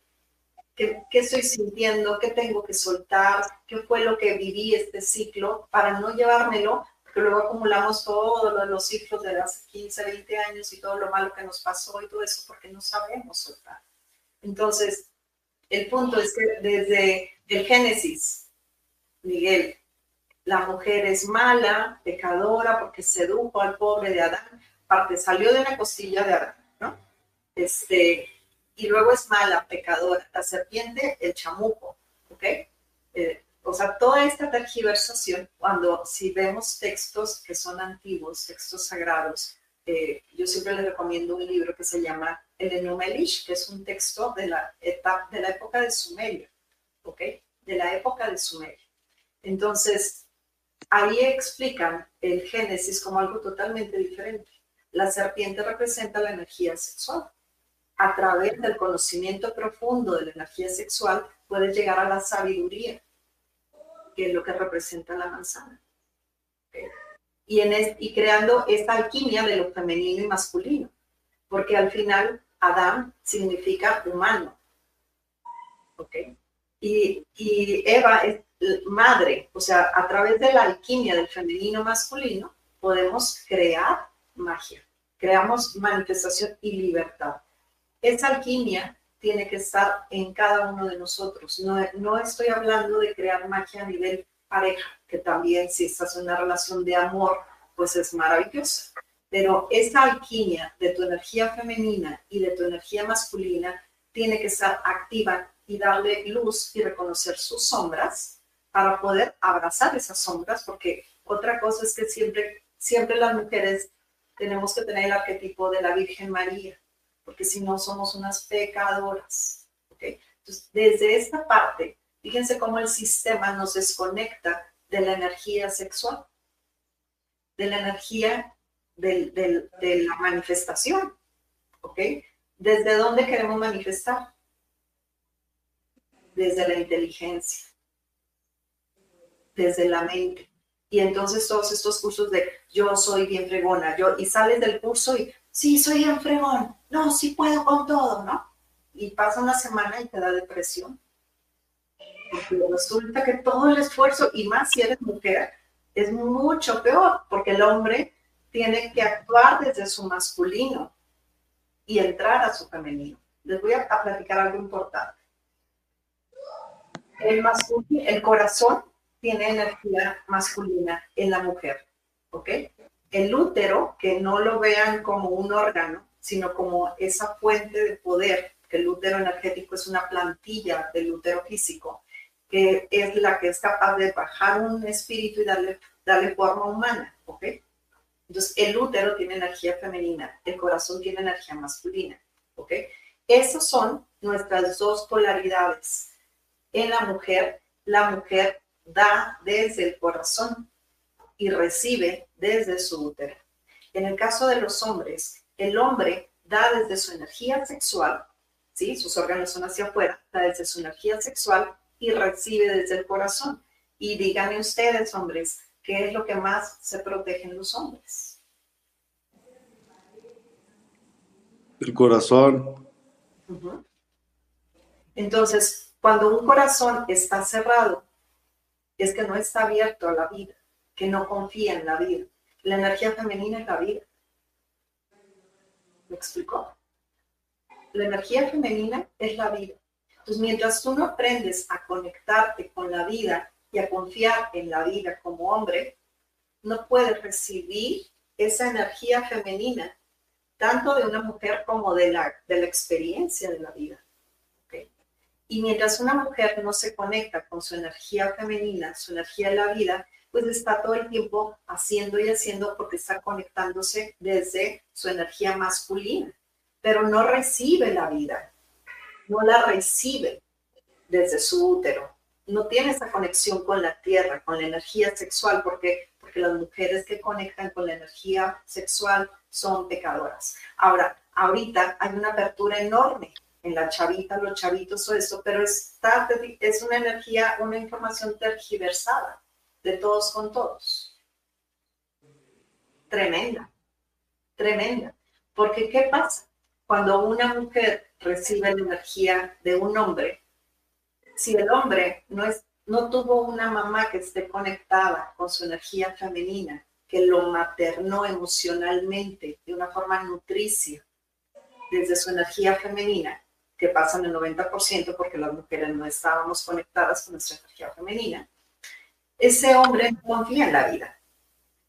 qué, estoy sintiendo, qué tengo que soltar, qué fue lo que viví este ciclo para no llevármelo, porque luego acumulamos todos los ciclos de hace 15, 20 años y todo lo malo que nos pasó y todo eso porque no sabemos soltar. Entonces, el punto es que desde el Génesis, Miguel, la mujer es mala, pecadora, porque sedujo al pobre de Adán, parte salió de una costilla de Adán, ¿no? Este, y luego es mala, pecadora, la serpiente, el chamuco, ¿ok? Eh, o sea, toda esta tergiversación, cuando si vemos textos que son antiguos, textos sagrados, eh, yo siempre les recomiendo un libro que se llama El Enumelish, que es un texto de la, etapa, de la época de Sumeria, ¿ok? De la época de Sumeria. Entonces, ahí explican el Génesis como algo totalmente diferente. La serpiente representa la energía sexual. A través del conocimiento profundo de la energía sexual puedes llegar a la sabiduría, que es lo que representa la manzana. Y, creando esta alquimia de lo femenino y masculino, porque al final Adán significa humano. ¿Ok? Y, Eva es madre, o sea, a través de la alquimia del femenino masculino podemos crear magia, creamos manifestación y libertad. Esa alquimia tiene que estar en cada uno de nosotros. No, no estoy hablando de crear magia a nivel pareja, que también si estás en una relación de amor, pues es maravilloso. Pero esa alquimia de tu energía femenina y de tu energía masculina tiene que estar activa y darle luz y reconocer sus sombras para poder abrazar esas sombras, porque otra cosa es que siempre, siempre las mujeres tenemos que tener el arquetipo de la Virgen María, porque si no somos unas pecadoras. ¿okay? Entonces, desde esta parte, fíjense cómo el sistema nos desconecta de la energía sexual, de la energía de la manifestación. ¿ok? ¿Desde dónde queremos manifestar? Desde la inteligencia desde la mente. Y entonces todos estos cursos de yo soy bien fregona, yo, y sales del curso y sí, soy bien fregón, no, sí puedo con todo, ¿no? Y pasa una semana y te da depresión. Porque resulta que todo el esfuerzo, y más si eres mujer, es mucho peor, porque el hombre tiene que actuar desde su masculino y entrar a su femenino. Les voy a, a platicar algo importante. El masculino, el corazón tiene energía masculina en la mujer, ¿ok? El útero, que no lo vean como un órgano, sino como esa fuente de poder, que el útero energético es una plantilla del útero físico, que es la que es capaz de bajar un espíritu y darle, darle forma humana, ¿ok? Entonces, el útero tiene energía femenina, el corazón tiene energía masculina, ¿ok? Esas son nuestras dos polaridades. En la mujer, la mujer da desde el corazón y recibe desde su útero. En el caso de los hombres, el hombre da desde su energía sexual, ¿sí? sus órganos son hacia afuera, da desde su energía sexual y recibe desde el corazón. Y díganme ustedes, hombres, ¿qué es lo que más se protegen los hombres? El corazón. Entonces, cuando un corazón está cerrado es que no está abierto a la vida, que no confía en la vida. La energía femenina es la vida. ¿Me explicó? La energía femenina es la vida. Entonces, mientras tú no aprendes a conectarte con la vida y a confiar en la vida como hombre, no puedes recibir esa energía femenina, tanto de una mujer como de la, de la experiencia de la vida. Y mientras una mujer no se conecta con su energía femenina, su energía de la vida, pues está todo el tiempo haciendo y haciendo porque está conectándose desde su energía masculina, pero no recibe la vida, no la recibe desde su útero, no tiene esa conexión con la tierra, con la energía sexual, porque, porque las mujeres que conectan con la energía sexual son pecadoras. Ahora, ahorita hay una apertura enorme en la chavita, los chavitos o eso, pero es una energía, una información tergiversada de todos con todos. Tremenda, tremenda. Porque ¿qué pasa? Cuando una mujer recibe la energía de un hombre, si el hombre no, es, no tuvo una mamá que esté conectada con su energía femenina, que lo maternó emocionalmente de una forma nutricia desde su energía femenina, que pasan el 90% porque las mujeres no estábamos conectadas con nuestra energía femenina, ese hombre no confía en la vida.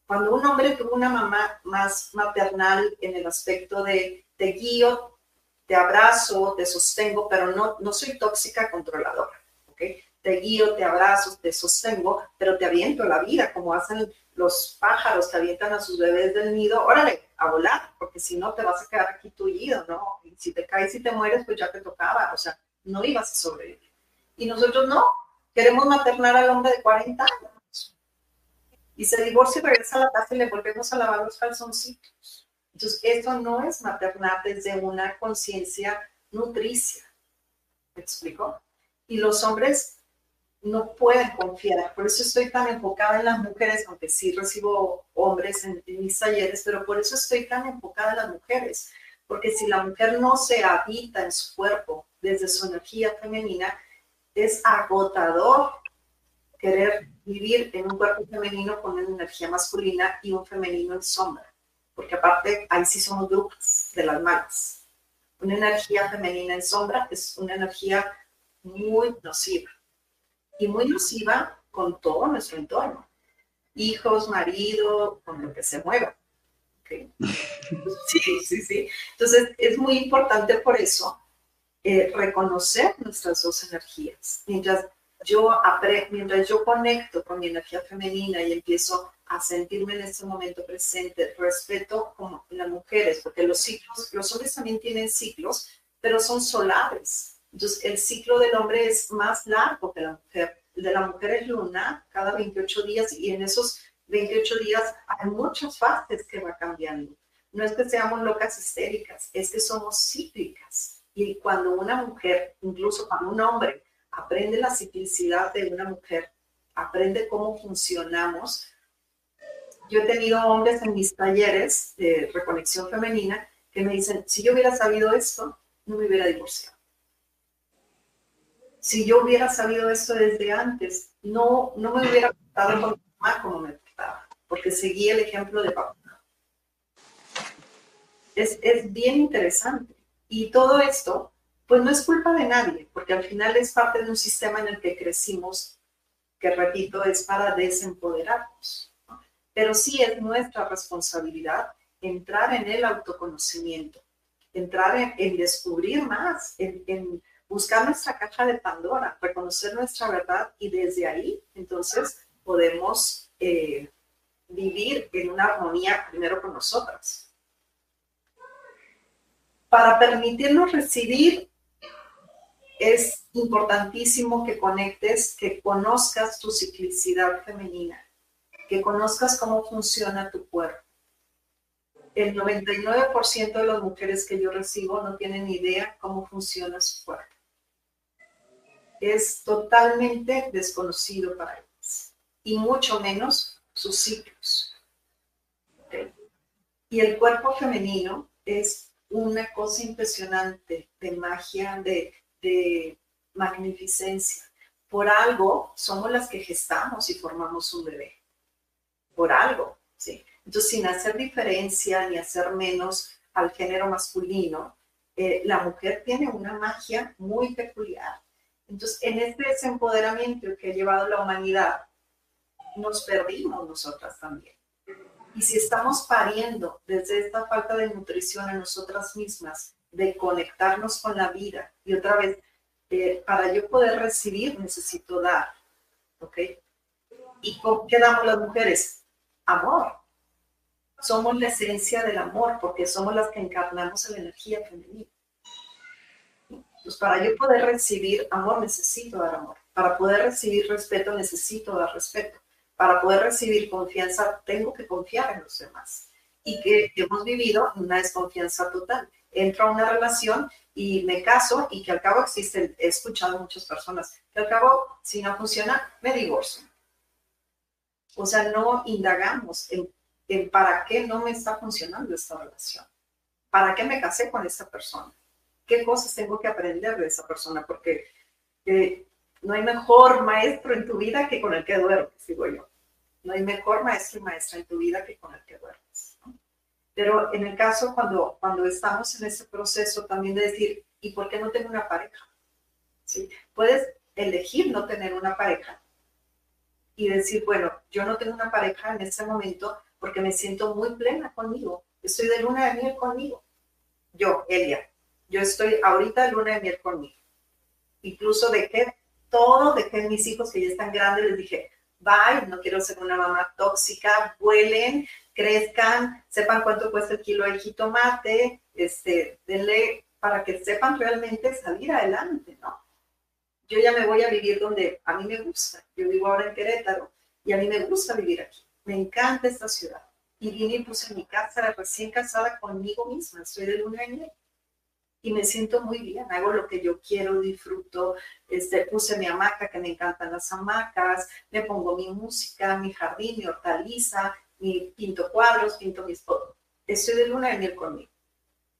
Cuando un hombre tuvo una mamá más maternal en el aspecto de te guío, te abrazo, te sostengo, pero no, no soy tóxica controladora, ¿ok? Te guío, te abrazo, te sostengo, pero te aviento la vida, como hacen los pájaros que avientan a sus bebés del nido, órale, a volar, porque si no te vas a quedar aquí tullido, ¿no? Y si te caes y te mueres, pues ya te tocaba, o sea, no ibas a sobrevivir. Y nosotros no, queremos maternar al hombre de 40 años. y se divorcia y regresa a la casa y le volvemos a lavar los calzoncitos. Entonces, esto no es maternar desde una conciencia nutricia. ¿Me explico? Y los hombres no pueden confiar. Por eso estoy tan enfocada en las mujeres, aunque sí recibo hombres en, mis talleres, pero por eso estoy tan enfocada en las mujeres. Porque si la mujer no se habita en su cuerpo desde su energía femenina, es agotador querer vivir en un cuerpo femenino con una energía masculina y un femenino en sombra. Porque aparte, ahí sí somos grupos de las malas. Una energía femenina en sombra es una energía muy nociva y muy nociva con todo nuestro entorno. Hijos, marido, con lo que se mueva. Sí, sí, sí. Entonces es muy importante por eso eh, reconocer nuestras dos energías. Mientras yo, mientras yo conecto con mi energía femenina y empiezo a sentirme en este momento presente, respeto como las mujeres, porque los ciclos, los hombres también tienen ciclos, pero son solares. Entonces, el ciclo del hombre es más largo que la mujer. El de la mujer es lunar, cada 28 días, y en esos 28 días hay muchas fases que va cambiando. No es que seamos locas histéricas, es que somos cíclicas. Y cuando una mujer, incluso cuando un hombre, aprende la ciclicidad de una mujer, aprende cómo funcionamos. Yo he tenido hombres en mis talleres de reconexión femenina que me dicen, si yo hubiera sabido esto, no me hubiera divorciado si yo hubiera sabido esto desde antes, no, no me hubiera portado con mi mamá como me portaba, porque seguí el ejemplo de papá. Es, es bien interesante. Y todo esto, pues no es culpa de nadie, porque al final es parte de un sistema en el que crecimos, que repito, es para desempoderarnos. Pero sí es nuestra responsabilidad entrar en el autoconocimiento, entrar en, en descubrir más, en, en buscar nuestra caja de Pandora, reconocer nuestra verdad y desde ahí entonces podemos eh, vivir en una armonía primero con nosotras. Para permitirnos recibir es importantísimo que conectes, que conozcas tu ciclicidad femenina, que conozcas cómo funciona tu cuerpo. El 99% de las mujeres que yo recibo no tienen idea cómo funciona su cuerpo es totalmente desconocido para ellos, y mucho menos sus ciclos. Y el cuerpo femenino es una cosa impresionante de magia, de, de magnificencia. Por algo somos las que gestamos y formamos un bebé. Por algo, ¿sí? Entonces, sin hacer diferencia ni hacer menos al género masculino, eh, la mujer tiene una magia muy peculiar entonces, en este desempoderamiento que ha llevado la humanidad, nos perdimos nosotras también. Y si estamos pariendo desde esta falta de nutrición en nosotras mismas, de conectarnos con la vida, y otra vez, eh, para yo poder recibir necesito dar, ¿ok? ¿Y qué damos las mujeres? Amor. Somos la esencia del amor porque somos las que encarnamos la energía femenina. Pues para yo poder recibir amor necesito dar amor. Para poder recibir respeto necesito dar respeto. Para poder recibir confianza tengo que confiar en los demás. Y que hemos vivido una desconfianza total. Entro a una relación y me caso y que al cabo existe, he escuchado muchas personas, que al cabo si no funciona, me divorcio. O sea, no indagamos en, en para qué no me está funcionando esta relación. ¿Para qué me casé con esta persona? Qué cosas tengo que aprender de esa persona, porque eh, no hay mejor maestro en tu vida que con el que duermes, digo yo. No hay mejor maestro y maestra en tu vida que con el que duermes. Pero en el caso cuando, cuando estamos en ese proceso también de decir, ¿y por qué no tengo una pareja? ¿Sí? Puedes elegir no tener una pareja y decir, bueno, yo no tengo una pareja en este momento porque me siento muy plena conmigo. Estoy de luna de miel conmigo. Yo, Elia, yo estoy ahorita luna de miel conmigo. Incluso dejé todo, dejé mis hijos que ya están grandes, les dije, bye, no quiero ser una mamá tóxica, vuelen, crezcan, sepan cuánto cuesta el kilo de jitomate, este, denle para que sepan realmente salir adelante, ¿no? Yo ya me voy a vivir donde a mí me gusta. Yo vivo ahora en Querétaro y a mí me gusta vivir aquí. me encanta esta ciudad. Y vine y puse mi casa recién casada conmigo misma, estoy de luna en y me siento muy bien, hago lo que yo quiero, disfruto, este, puse mi hamaca, que me encantan las hamacas, me pongo mi música, mi jardín, mi hortaliza, mi pinto cuadros, pinto mis. Estoy de luna de miel conmigo.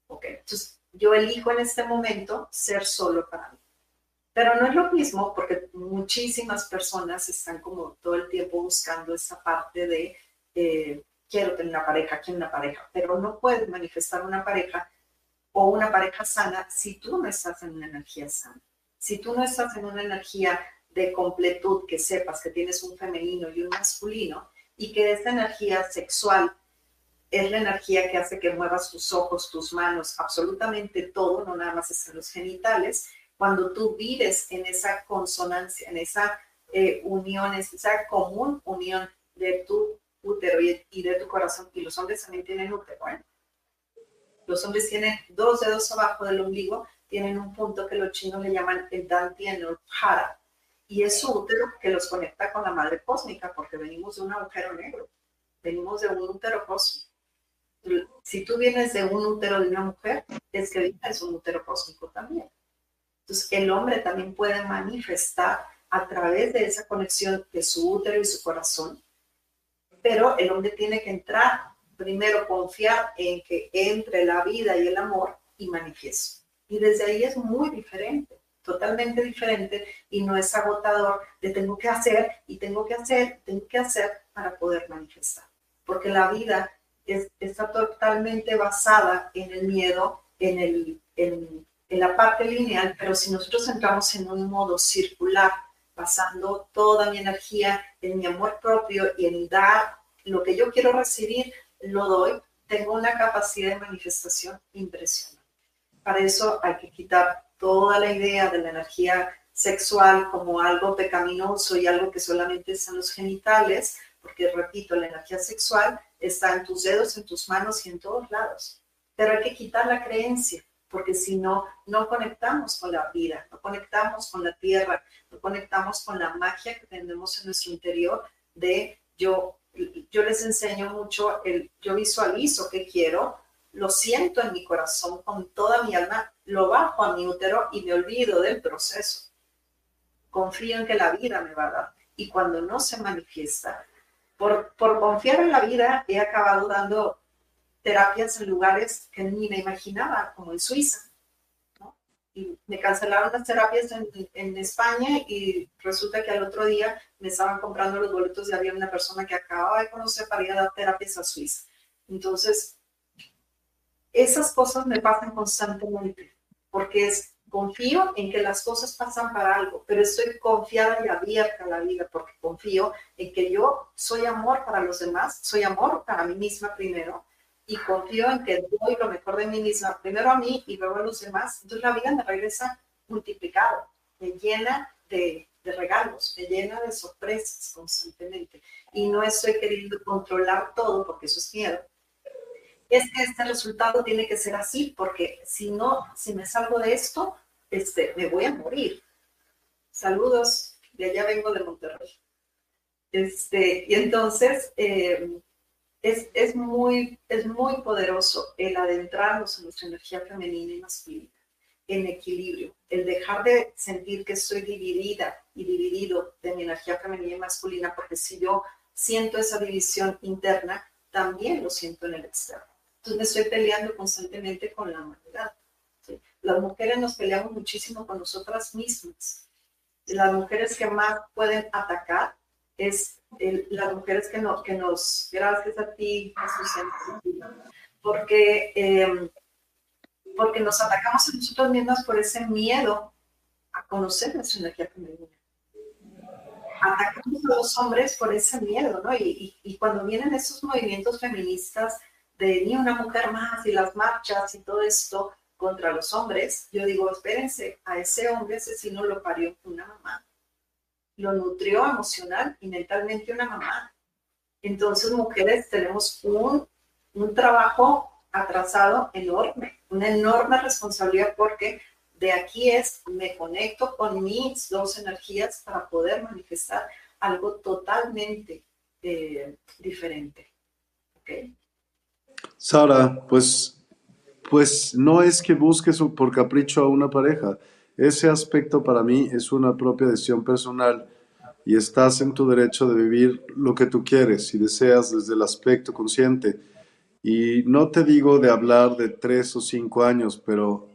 Ok, entonces yo elijo en este momento ser solo para mí. Pero no es lo mismo porque muchísimas personas están como todo el tiempo buscando esa parte de eh, quiero tener una pareja, quiero una pareja, pero no puedes manifestar una pareja o una pareja sana si tú no estás en una energía sana. Si tú no estás en una energía de completud, que sepas que tienes un femenino y un masculino y que esa energía sexual es la energía que hace que muevas tus ojos, tus manos, absolutamente todo, no nada más es en los genitales, cuando tú vives en esa consonancia, en esa eh, unión, en esa común unión de tu útero y, de tu corazón, y los hombres también tienen útero, ¿eh? Los hombres tienen dos dedos abajo del ombligo, tienen un punto que los chinos le llaman el Danti en el Hara, y es su útero que los conecta con la madre cósmica, porque venimos de un agujero negro, venimos de un útero cósmico. Si tú vienes de un útero de una mujer, es que es un útero cósmico también. Entonces, el hombre también puede manifestar a través de esa conexión de su útero y su corazón, pero el hombre tiene que entrar primero confiar en que entre la vida y el amor y manifieste. Y desde ahí es muy diferente, totalmente diferente y no es agotador de tengo que hacer y tengo que hacer, tengo que hacer para poder manifestar. Porque la vida está totalmente basada en el miedo, en, el, en, en la parte lineal, pero si nosotros entramos en un modo circular, basando toda mi energía en mi amor propio y en dar lo que yo quiero recibir, lo doy, tengo una capacidad de manifestación impresionante. Para eso hay que quitar toda la idea de la energía sexual como algo pecaminoso y algo que solamente está en los genitales, porque repito, la energía sexual está en tus dedos, en tus manos y en todos lados. Pero hay que quitar la creencia, porque si no, no conectamos con la vida, no conectamos con la tierra, no conectamos con la magia que tenemos en nuestro interior de yo yo les enseño mucho, el, yo visualizo que quiero, lo siento en mi corazón con toda mi alma, lo bajo a mi útero y me olvido del proceso. Confío en que la vida me va a dar. Y cuando no se manifiesta, por, por confiar en la vida, he acabado dando terapias en lugares que ni me imaginaba, como en Suiza me cancelaron las terapias en, en, España y resulta que al otro día me estaban comprando los boletos y había una persona que acababa de conocer para ir a dar terapias a Suiza. Entonces, esas cosas me pasan constantemente porque es, confío en que las cosas pasan para algo, pero estoy confiada y abierta a la vida porque confío en que yo soy amor para los demás, soy amor para mí misma primero y confío en que doy lo mejor de mí misma, primero a mí y luego a los demás, entonces la vida me regresa multiplicado, me llena de, de regalos, me llena de sorpresas constantemente. Y no estoy queriendo controlar todo porque eso es miedo. Es que este resultado tiene que ser así, porque si no, si me salgo de esto, este, me voy a morir. Saludos, de allá vengo de Monterrey. Este, y entonces, eh, es, muy, es muy poderoso el adentrarnos en nuestra energía femenina y masculina, en equilibrio, el dejar de sentir que estoy dividida y dividido de mi energía femenina y masculina, porque si yo siento esa división interna, también lo siento en el externo. Entonces me estoy peleando constantemente con la humanidad. Las mujeres nos peleamos muchísimo con nosotras mismas. Las mujeres que más pueden atacar es las mujeres que, no, que nos, gracias a ti, porque, em, porque nos atacamos a nosotros mismas por ese miedo a conocer nuestra energía femenina. Atacamos a los hombres por ese miedo, ¿no? Y, y, cuando vienen esos movimientos feministas de ni una mujer más y las marchas y todo esto contra los hombres, yo digo, espérense, a ese hombre ese no lo parió una mamá lo nutrió emocional y mentalmente una mamá. Entonces, mujeres, tenemos un, un trabajo atrasado enorme, una enorme responsabilidad porque de aquí es, me conecto con mis dos energías para poder manifestar algo totalmente eh, diferente. Sara, pues, pues no es que busques por capricho a una pareja. Ese aspecto para mí es una propia decisión personal y estás en tu derecho de vivir lo que tú quieres y deseas desde el aspecto consciente. Y no te digo de hablar de tres o cinco años, pero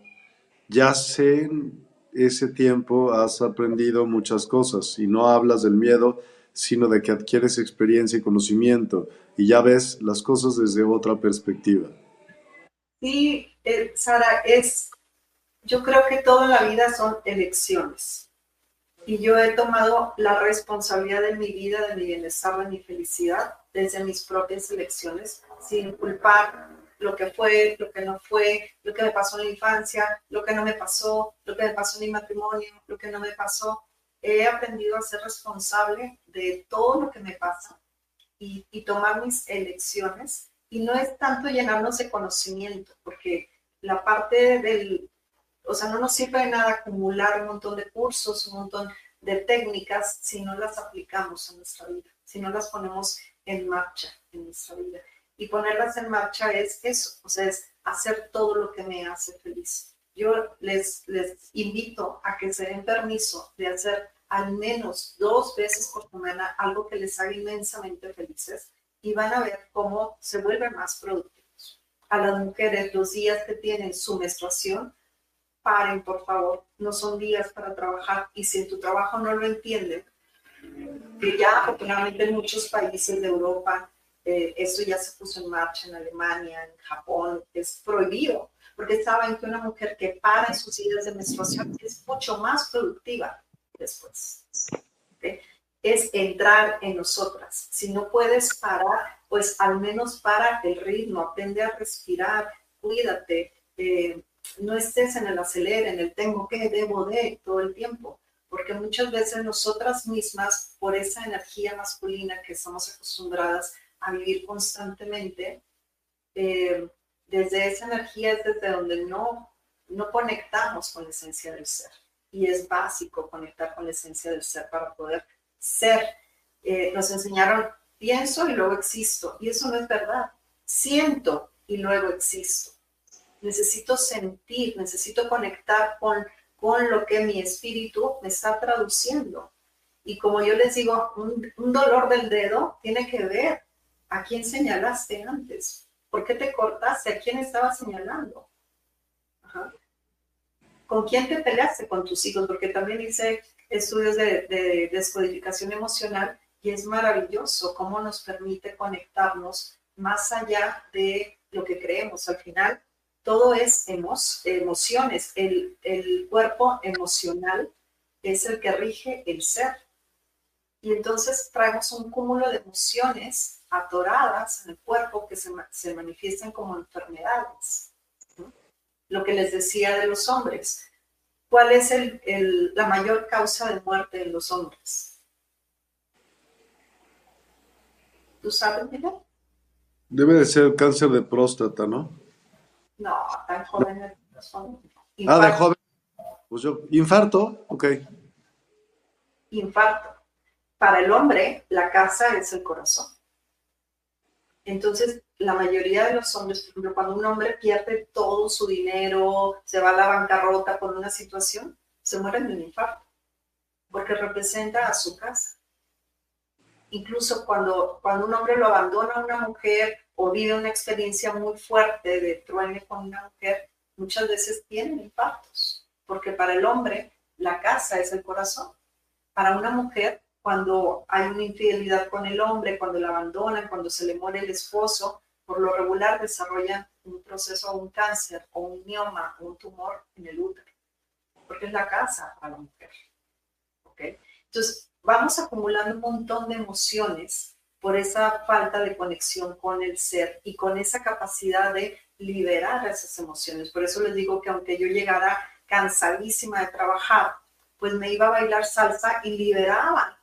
ya sé en ese tiempo has aprendido muchas cosas y no hablas del miedo, sino de que adquieres experiencia y conocimiento y ya ves las cosas desde otra perspectiva. Sí, eh, Sara, es, yo creo que toda la vida son elecciones y yo he tomado la responsabilidad de mi vida, de mi bienestar, de mi felicidad desde mis propias elecciones, sin culpar lo que fue, lo que no fue, lo que me pasó en la infancia, lo que no me pasó, lo que me pasó en mi matrimonio, lo que no me pasó. He aprendido a ser responsable de todo lo que me pasa y, y tomar mis elecciones. Y no es tanto llenarnos de conocimiento, porque la parte del, o sea, no nos sirve de nada acumular un montón de cursos, un montón de técnicas si no las aplicamos en nuestra vida, si no las ponemos en marcha en nuestra vida. Y ponerlas en marcha es eso, o sea, es hacer todo lo que me hace feliz. Yo les, les invito a que se den permiso de hacer al menos dos veces por semana algo que les haga inmensamente felices y van a ver cómo se vuelven más productivos. A las mujeres, los días que tienen su menstruación, paren, por favor, no son días para trabajar y si en tu trabajo no lo entienden, que ya afortunadamente en muchos países de Europa eh, eso ya se puso en marcha, en Alemania, en Japón, es prohibido, porque saben que una mujer que para en sus días de menstruación es mucho más productiva después. Es entrar en nosotras. Si no puedes parar, pues al menos para el ritmo, aprende a respirar, cuídate, eh, no estés en el acelere, en el tengo que, debo de, todo el tiempo, porque muchas veces nosotras mismas, por esa energía masculina que estamos acostumbradas a vivir constantemente, eh, desde esa energía es desde donde no, no conectamos con la esencia del ser. Y es básico conectar con la esencia del ser para poder ser. Eh, nos enseñaron, pienso y luego existo. Y eso no es verdad. Siento y luego existo necesito sentir, necesito conectar con, con lo que mi espíritu me está traduciendo. Y como yo les digo, un, dolor del dedo tiene que ver a quién señalaste antes. ¿Por qué te cortaste? ¿A quién estabas señalando? ¿Con quién te peleaste con tus hijos? Porque también hice estudios de, de descodificación emocional y es maravilloso cómo nos permite conectarnos más allá de lo que creemos. Al final, todo es emociones. El, el cuerpo emocional es el que rige el ser. Y entonces traemos un cúmulo de emociones atoradas en el cuerpo que se, se manifiestan como enfermedades. Lo que les decía de los hombres. ¿Cuál es el, el, la mayor causa de muerte en los hombres? ¿Tú sabes, Miguel? Debe de ser cáncer de próstata, ¿no? No, tan jóvenes no son. Ah, de joven. Pues yo, infarto, ok. Infarto. Para el hombre, la casa es el corazón. Entonces, la mayoría de los hombres, por ejemplo, cuando un hombre pierde todo su dinero, se va a la bancarrota por una situación, se muere de un infarto, porque representa a su casa. Incluso cuando, cuando un hombre lo abandona a una mujer o vive una experiencia muy fuerte de truene con una mujer, muchas veces tienen impactos, porque para el hombre la casa es el corazón. Para una mujer, cuando hay una infidelidad con el hombre, cuando la abandonan, cuando se le muere el esposo, por lo regular desarrolla un proceso, un cáncer o un mioma un tumor en el útero, porque es la casa para la mujer. ¿okay? Entonces, vamos acumulando un montón de emociones por esa falta de conexión con el ser y con esa capacidad de liberar esas emociones. Por eso les digo que aunque yo llegara cansadísima de trabajar, pues me iba a bailar salsa y liberaba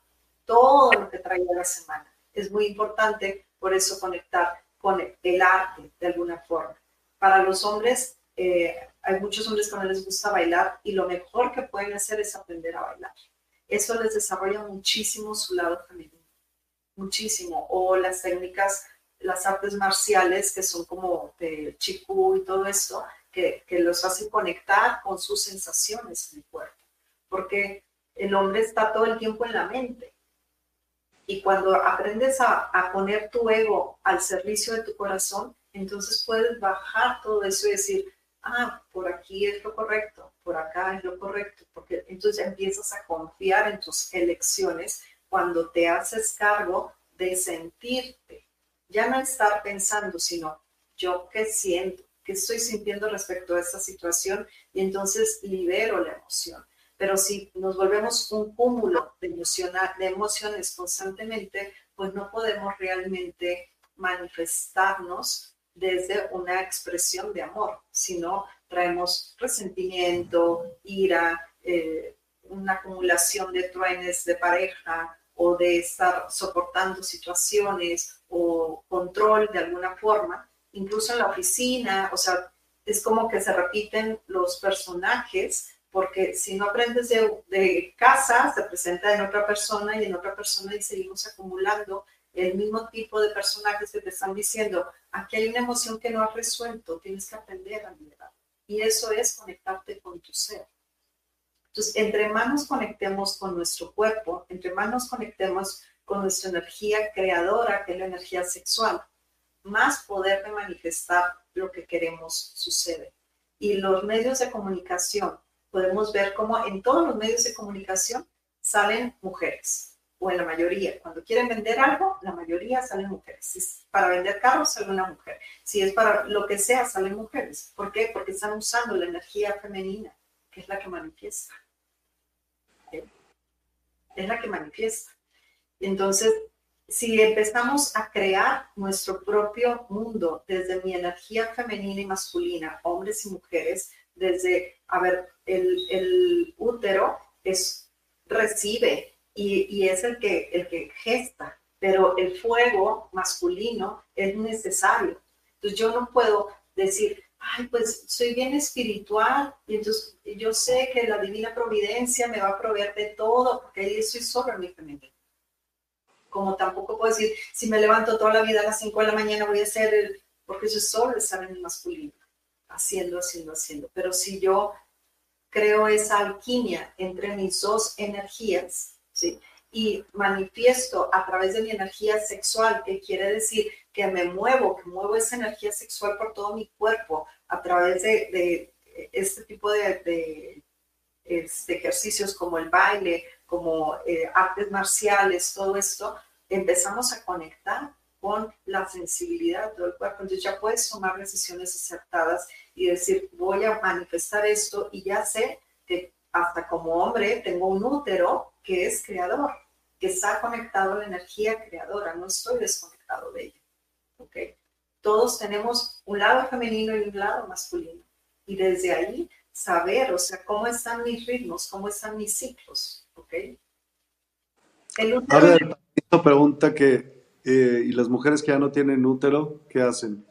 todo lo que traía la semana. Es muy importante por eso conectar con el arte de alguna forma. Para los hombres, eh, hay muchos hombres que no les gusta bailar y lo mejor que pueden hacer es aprender a bailar. Eso les desarrolla muchísimo su lado femenino muchísimo. O las técnicas, las artes marciales que son como de chikú y todo esto, que, que los hace conectar con sus sensaciones en el cuerpo. Porque el hombre está todo el tiempo en la mente. Y cuando aprendes a, a, poner tu ego al servicio de tu corazón, entonces puedes bajar todo eso y decir, ah, por aquí es lo correcto, por acá es lo correcto, porque entonces empiezas a confiar en tus elecciones cuando te haces cargo de sentirte, ya no estar pensando, sino yo qué siento, qué estoy sintiendo respecto a esta situación y entonces libero la emoción. Pero si nos volvemos un cúmulo de, emociones constantemente, pues no podemos realmente manifestarnos desde una expresión de amor, sino traemos resentimiento, ira, eh, una acumulación de truenes de pareja o de estar soportando situaciones o control de alguna forma, incluso en la oficina, o sea, es como que se repiten los personajes, porque si no aprendes de, de casa, se presenta en otra persona y en otra persona y seguimos acumulando el mismo tipo de personajes que te están diciendo, aquí hay una emoción que no has resuelto, tienes que aprender a liberar. Y eso es conectarte con tu ser. Entonces, entre más nos conectemos con nuestro cuerpo, entre más nos conectemos con nuestra energía creadora, que es la energía sexual, más poder de manifestar lo que queremos sucede. Y los medios de comunicación, podemos ver cómo en todos los medios de comunicación salen mujeres o en la mayoría. Cuando quieren vender algo, la mayoría salen mujeres. Si es para vender carros, sale una mujer. Si es para lo que sea, salen mujeres. ¿Por qué? Porque están usando la energía femenina, es la que manifiesta. Es la que manifiesta. Entonces, si empezamos a crear nuestro propio mundo desde mi energía femenina y masculina, hombres y mujeres, desde, a ver, el, el útero es, recibe y, es el que, el que gesta, pero el fuego masculino es necesario. Entonces yo no puedo decir, ay, pues soy bien espiritual y entonces yo sé que la divina providencia me va a proveer de todo, porque ahí estoy solo en mi femenino. Como tampoco puedo decir, si me levanto toda la vida a las 5 de la mañana voy a hacer el, porque yo solo estar en el masculino, haciendo, haciendo, haciendo. Pero si yo creo esa alquimia entre mis dos energías, y manifiesto a través de mi energía sexual, que quiere decir que me muevo, que muevo esa energía sexual por todo mi cuerpo a través de, este tipo de, este, ejercicios como el baile, como eh, artes marciales, todo esto, empezamos a conectar con la sensibilidad de todo el cuerpo. Entonces ya puedes tomar decisiones acertadas y decir, voy a manifestar esto y ya sé que hasta como hombre tengo un útero que es creador, que está conectado a la energía creadora, no estoy desconectado de ella. ¿ok? Todos tenemos un lado femenino y un lado masculino. Y desde ahí saber, o sea, cómo están mis ritmos, cómo están mis ciclos. ¿ok? El útero... A ver, esta pregunta que, eh, ¿y las mujeres que ya no tienen útero, qué hacen?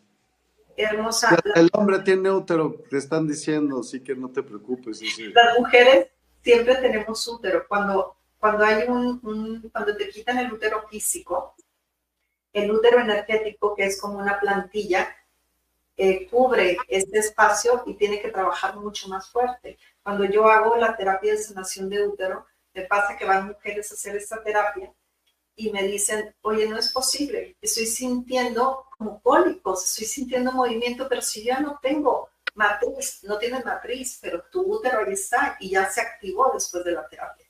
Hermosa. El hombre tiene útero, te están diciendo, así que no te preocupes. Las mujeres siempre tenemos útero. Cuando cuando te quitan el útero físico, el útero energético, que es como una plantilla, eh, cubre este espacio y tiene que trabajar mucho más fuerte. Cuando yo hago la terapia de sanación de útero, me pasa que van mujeres a hacer esta terapia y me dicen, oye, no es posible, estoy sintiendo como cólicos, estoy sintiendo movimiento, pero si ya no tengo matriz, no tienes matriz, pero tu útero ahí está y ya se activó después de la terapia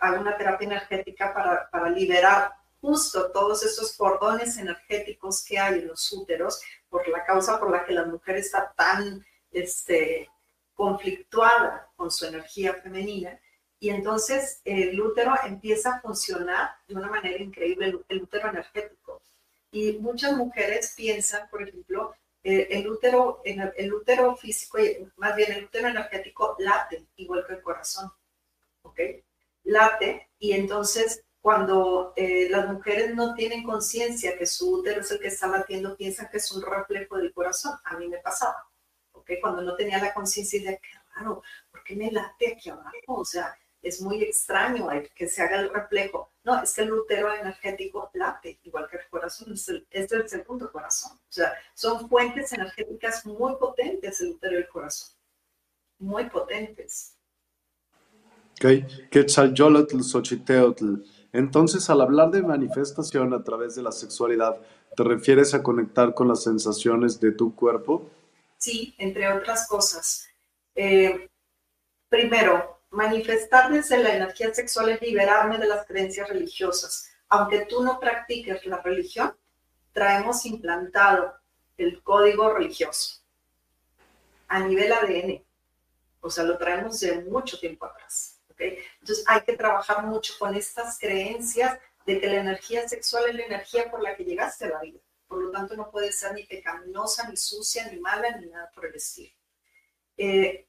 hago una terapia energética para, para liberar justo todos esos cordones energéticos que hay en los úteros por la causa por la que la mujer está tan este, conflictuada con su energía femenina. Y entonces el útero empieza a funcionar de una manera increíble, el, útero energético. Y muchas mujeres piensan, por ejemplo, eh, el, útero, el, el útero físico, más bien el útero energético late igual que el corazón. ¿Ok? Late y entonces cuando eh, las mujeres no tienen conciencia que su útero es el que está latiendo, piensan que es un reflejo del corazón. A mí me pasaba, ¿ok? Cuando no tenía la conciencia de qué raro, ¿por qué me late aquí abajo? O sea, es muy extraño que se haga el reflejo. No, es que el útero energético late, igual que el corazón, este es el segundo corazón. O sea, son fuentes energéticas muy potentes el útero y el corazón. Muy potentes. Ok, Quetzalcoatl, Xochiteotl. Entonces, al hablar de manifestación a través de la sexualidad, ¿te refieres a conectar con las sensaciones de tu cuerpo? Sí, entre otras cosas. Eh, primero, manifestar desde la energía sexual es liberarme de las creencias religiosas. Aunque tú no practiques la religión, traemos implantado el código religioso a nivel ADN. O sea, lo traemos de mucho tiempo atrás. Entonces hay que trabajar mucho con estas creencias de que la energía sexual es la energía por la que llegaste a la vida. Por lo tanto, no puede ser ni pecaminosa, ni sucia, ni mala, ni nada por el estilo. Eh,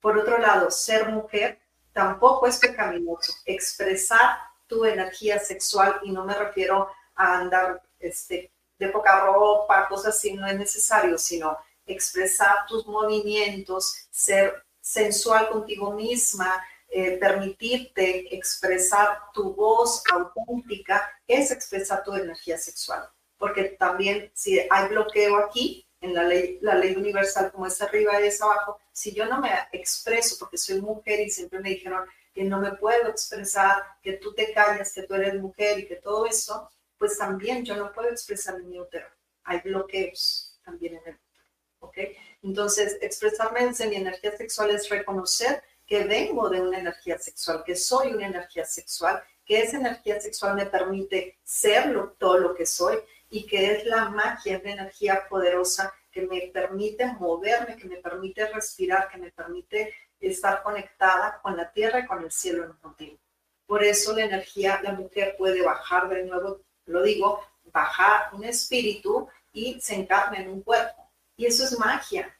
por otro lado, ser mujer tampoco es pecaminoso. Expresar tu energía sexual, y no me refiero a andar este, de poca ropa, cosas así, no es necesario, sino expresar tus movimientos, ser sensual contigo misma, eh, permitirte expresar tu voz auténtica, es expresar tu energía sexual. Porque también si hay bloqueo aquí, en la ley, la ley universal como es arriba y es abajo, si yo no me expreso porque soy mujer y siempre me dijeron que no me puedo expresar, que tú te callas, que tú eres mujer y que todo eso, pues también yo no puedo expresar en mi útero. Hay bloqueos también en el útero, ¿ok? Entonces, expresarme desde mi energía sexual es reconocer que vengo de una energía sexual, que soy una energía sexual, que esa energía sexual me permite ser todo lo que soy y que es la magia, es la energía poderosa que me permite moverme, que me permite respirar, que me permite estar conectada con la tierra y con el cielo en un continuo. Por eso la energía, la mujer puede bajar de nuevo, lo digo, bajar un espíritu y se encarna en un cuerpo. Y eso es magia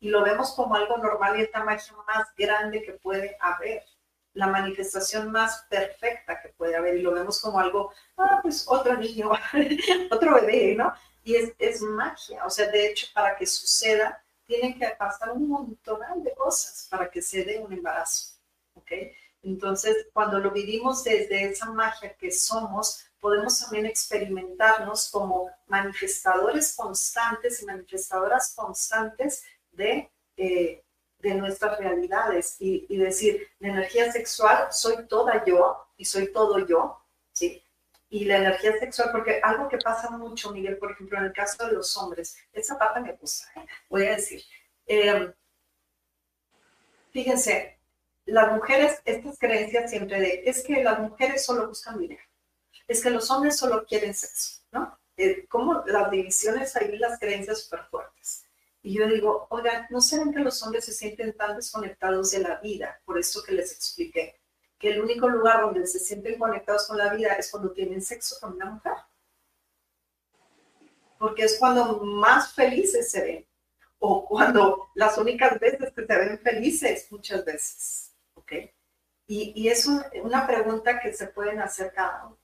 y lo vemos como algo normal y es la magia más grande que puede haber, la manifestación más perfecta que puede haber y lo vemos como algo, ah, pues otro niño, otro bebé, ¿no? Y es, es magia, o sea, de hecho, para que suceda, tienen que pasar un montón de cosas para que se dé un embarazo, ¿ok? Entonces, cuando lo vivimos desde esa magia que somos, podemos también experimentarnos como manifestadores constantes y manifestadoras constantes de, eh, de nuestras realidades y, y, decir, la energía sexual soy toda yo y soy todo yo, ¿sí? Y la energía sexual, porque algo que pasa mucho, Miguel, por ejemplo, en el caso de los hombres, esa parte me gusta, ¿eh? voy a decir. Eh, fíjense, las mujeres, estas creencias siempre de, es que las mujeres solo buscan dinero, es que los hombres solo quieren sexo, ¿no? como las divisiones ahí, las creencias súper fuertes. Y yo digo, oigan, ¿no saben que los hombres se sienten tan desconectados de la vida? Por eso que les expliqué, que el único lugar donde se sienten conectados con la vida es cuando tienen sexo con una mujer. Porque es cuando más felices se ven. O cuando las únicas veces que se ven felices, muchas veces. ¿Ok? Y, y es una pregunta que se pueden hacer cada uno.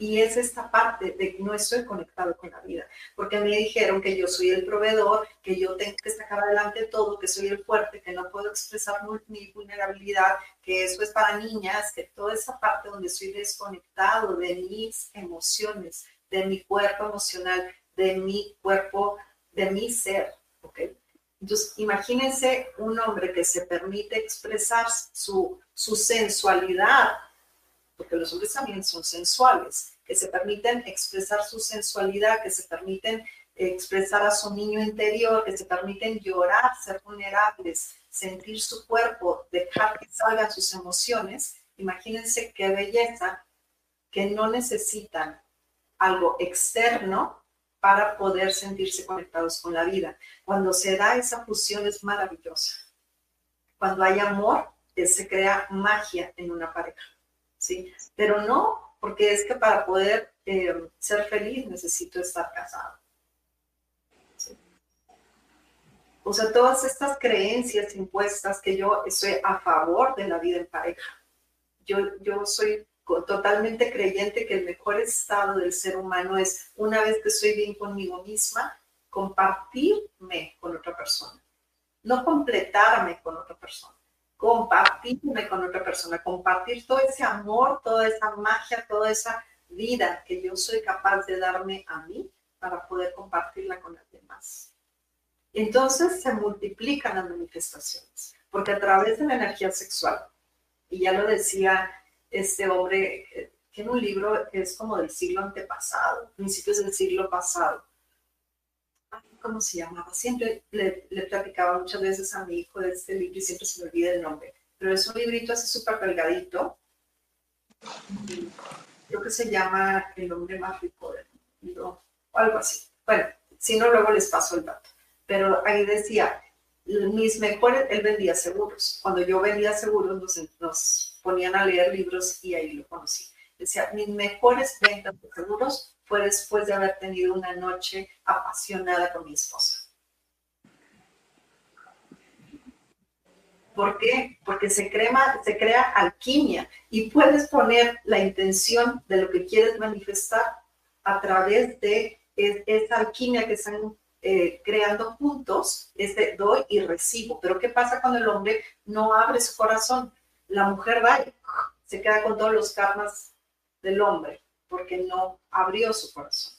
Y es esta parte de no estoy conectado con la vida, porque me dijeron que yo soy el proveedor, que yo tengo que sacar adelante todo, que soy el fuerte, que no puedo expresar mi vulnerabilidad, que eso es para niñas, que toda esa parte donde estoy desconectado de mis emociones, de mi cuerpo emocional, de mi cuerpo, de mi ser, ¿ok? Entonces, imagínense un hombre que se permite expresar su, su sensualidad porque los hombres también son sensuales, que se permiten expresar su sensualidad, que se permiten expresar a su niño interior, que se permiten llorar, ser vulnerables, sentir su cuerpo, dejar que salgan sus emociones. Imagínense qué belleza que no necesitan algo externo para poder sentirse conectados con la vida. Cuando se da esa fusión es maravillosa. Cuando hay amor, se crea magia en una pareja. ¿Sí? Pero no, porque es que para poder eh, ser feliz necesito estar casado. O sea, todas estas creencias impuestas que yo estoy a favor de la vida en pareja. Yo, yo soy totalmente creyente que el mejor estado del ser humano es, una vez que estoy bien conmigo misma, compartirme con otra persona, no completarme con otra persona compartirme con otra persona, compartir todo ese amor, toda esa magia, toda esa vida que yo soy capaz de darme a mí para poder compartirla con los demás. Entonces se multiplican las manifestaciones, porque a través de la energía sexual, y ya lo decía este hombre, eh, tiene un libro que es como del siglo antepasado, principios del siglo pasado, ¿cómo se llamaba? Siempre le, le, platicaba muchas veces a mi hijo de este libro y siempre se me olvida el nombre. Pero es un librito así súper delgadito. Creo que se llama El hombre más rico del mundo o algo así. Bueno, si no, luego les paso el dato. Pero ahí decía, mis mejores, él vendía seguros. Cuando yo vendía seguros, nos, nos ponían a leer libros y ahí lo conocí. Decía, mis mejores ventas de seguros fue después de haber tenido una noche apasionada con mi esposa. ¿Por qué? Porque se, crea alquimia y puedes poner la intención de lo que quieres manifestar a través de esa alquimia que están eh, creando juntos, este doy y recibo. Pero ¿qué pasa cuando el hombre no abre su corazón? La mujer va y se queda con todos los karmas del hombre porque no abrió su corazón.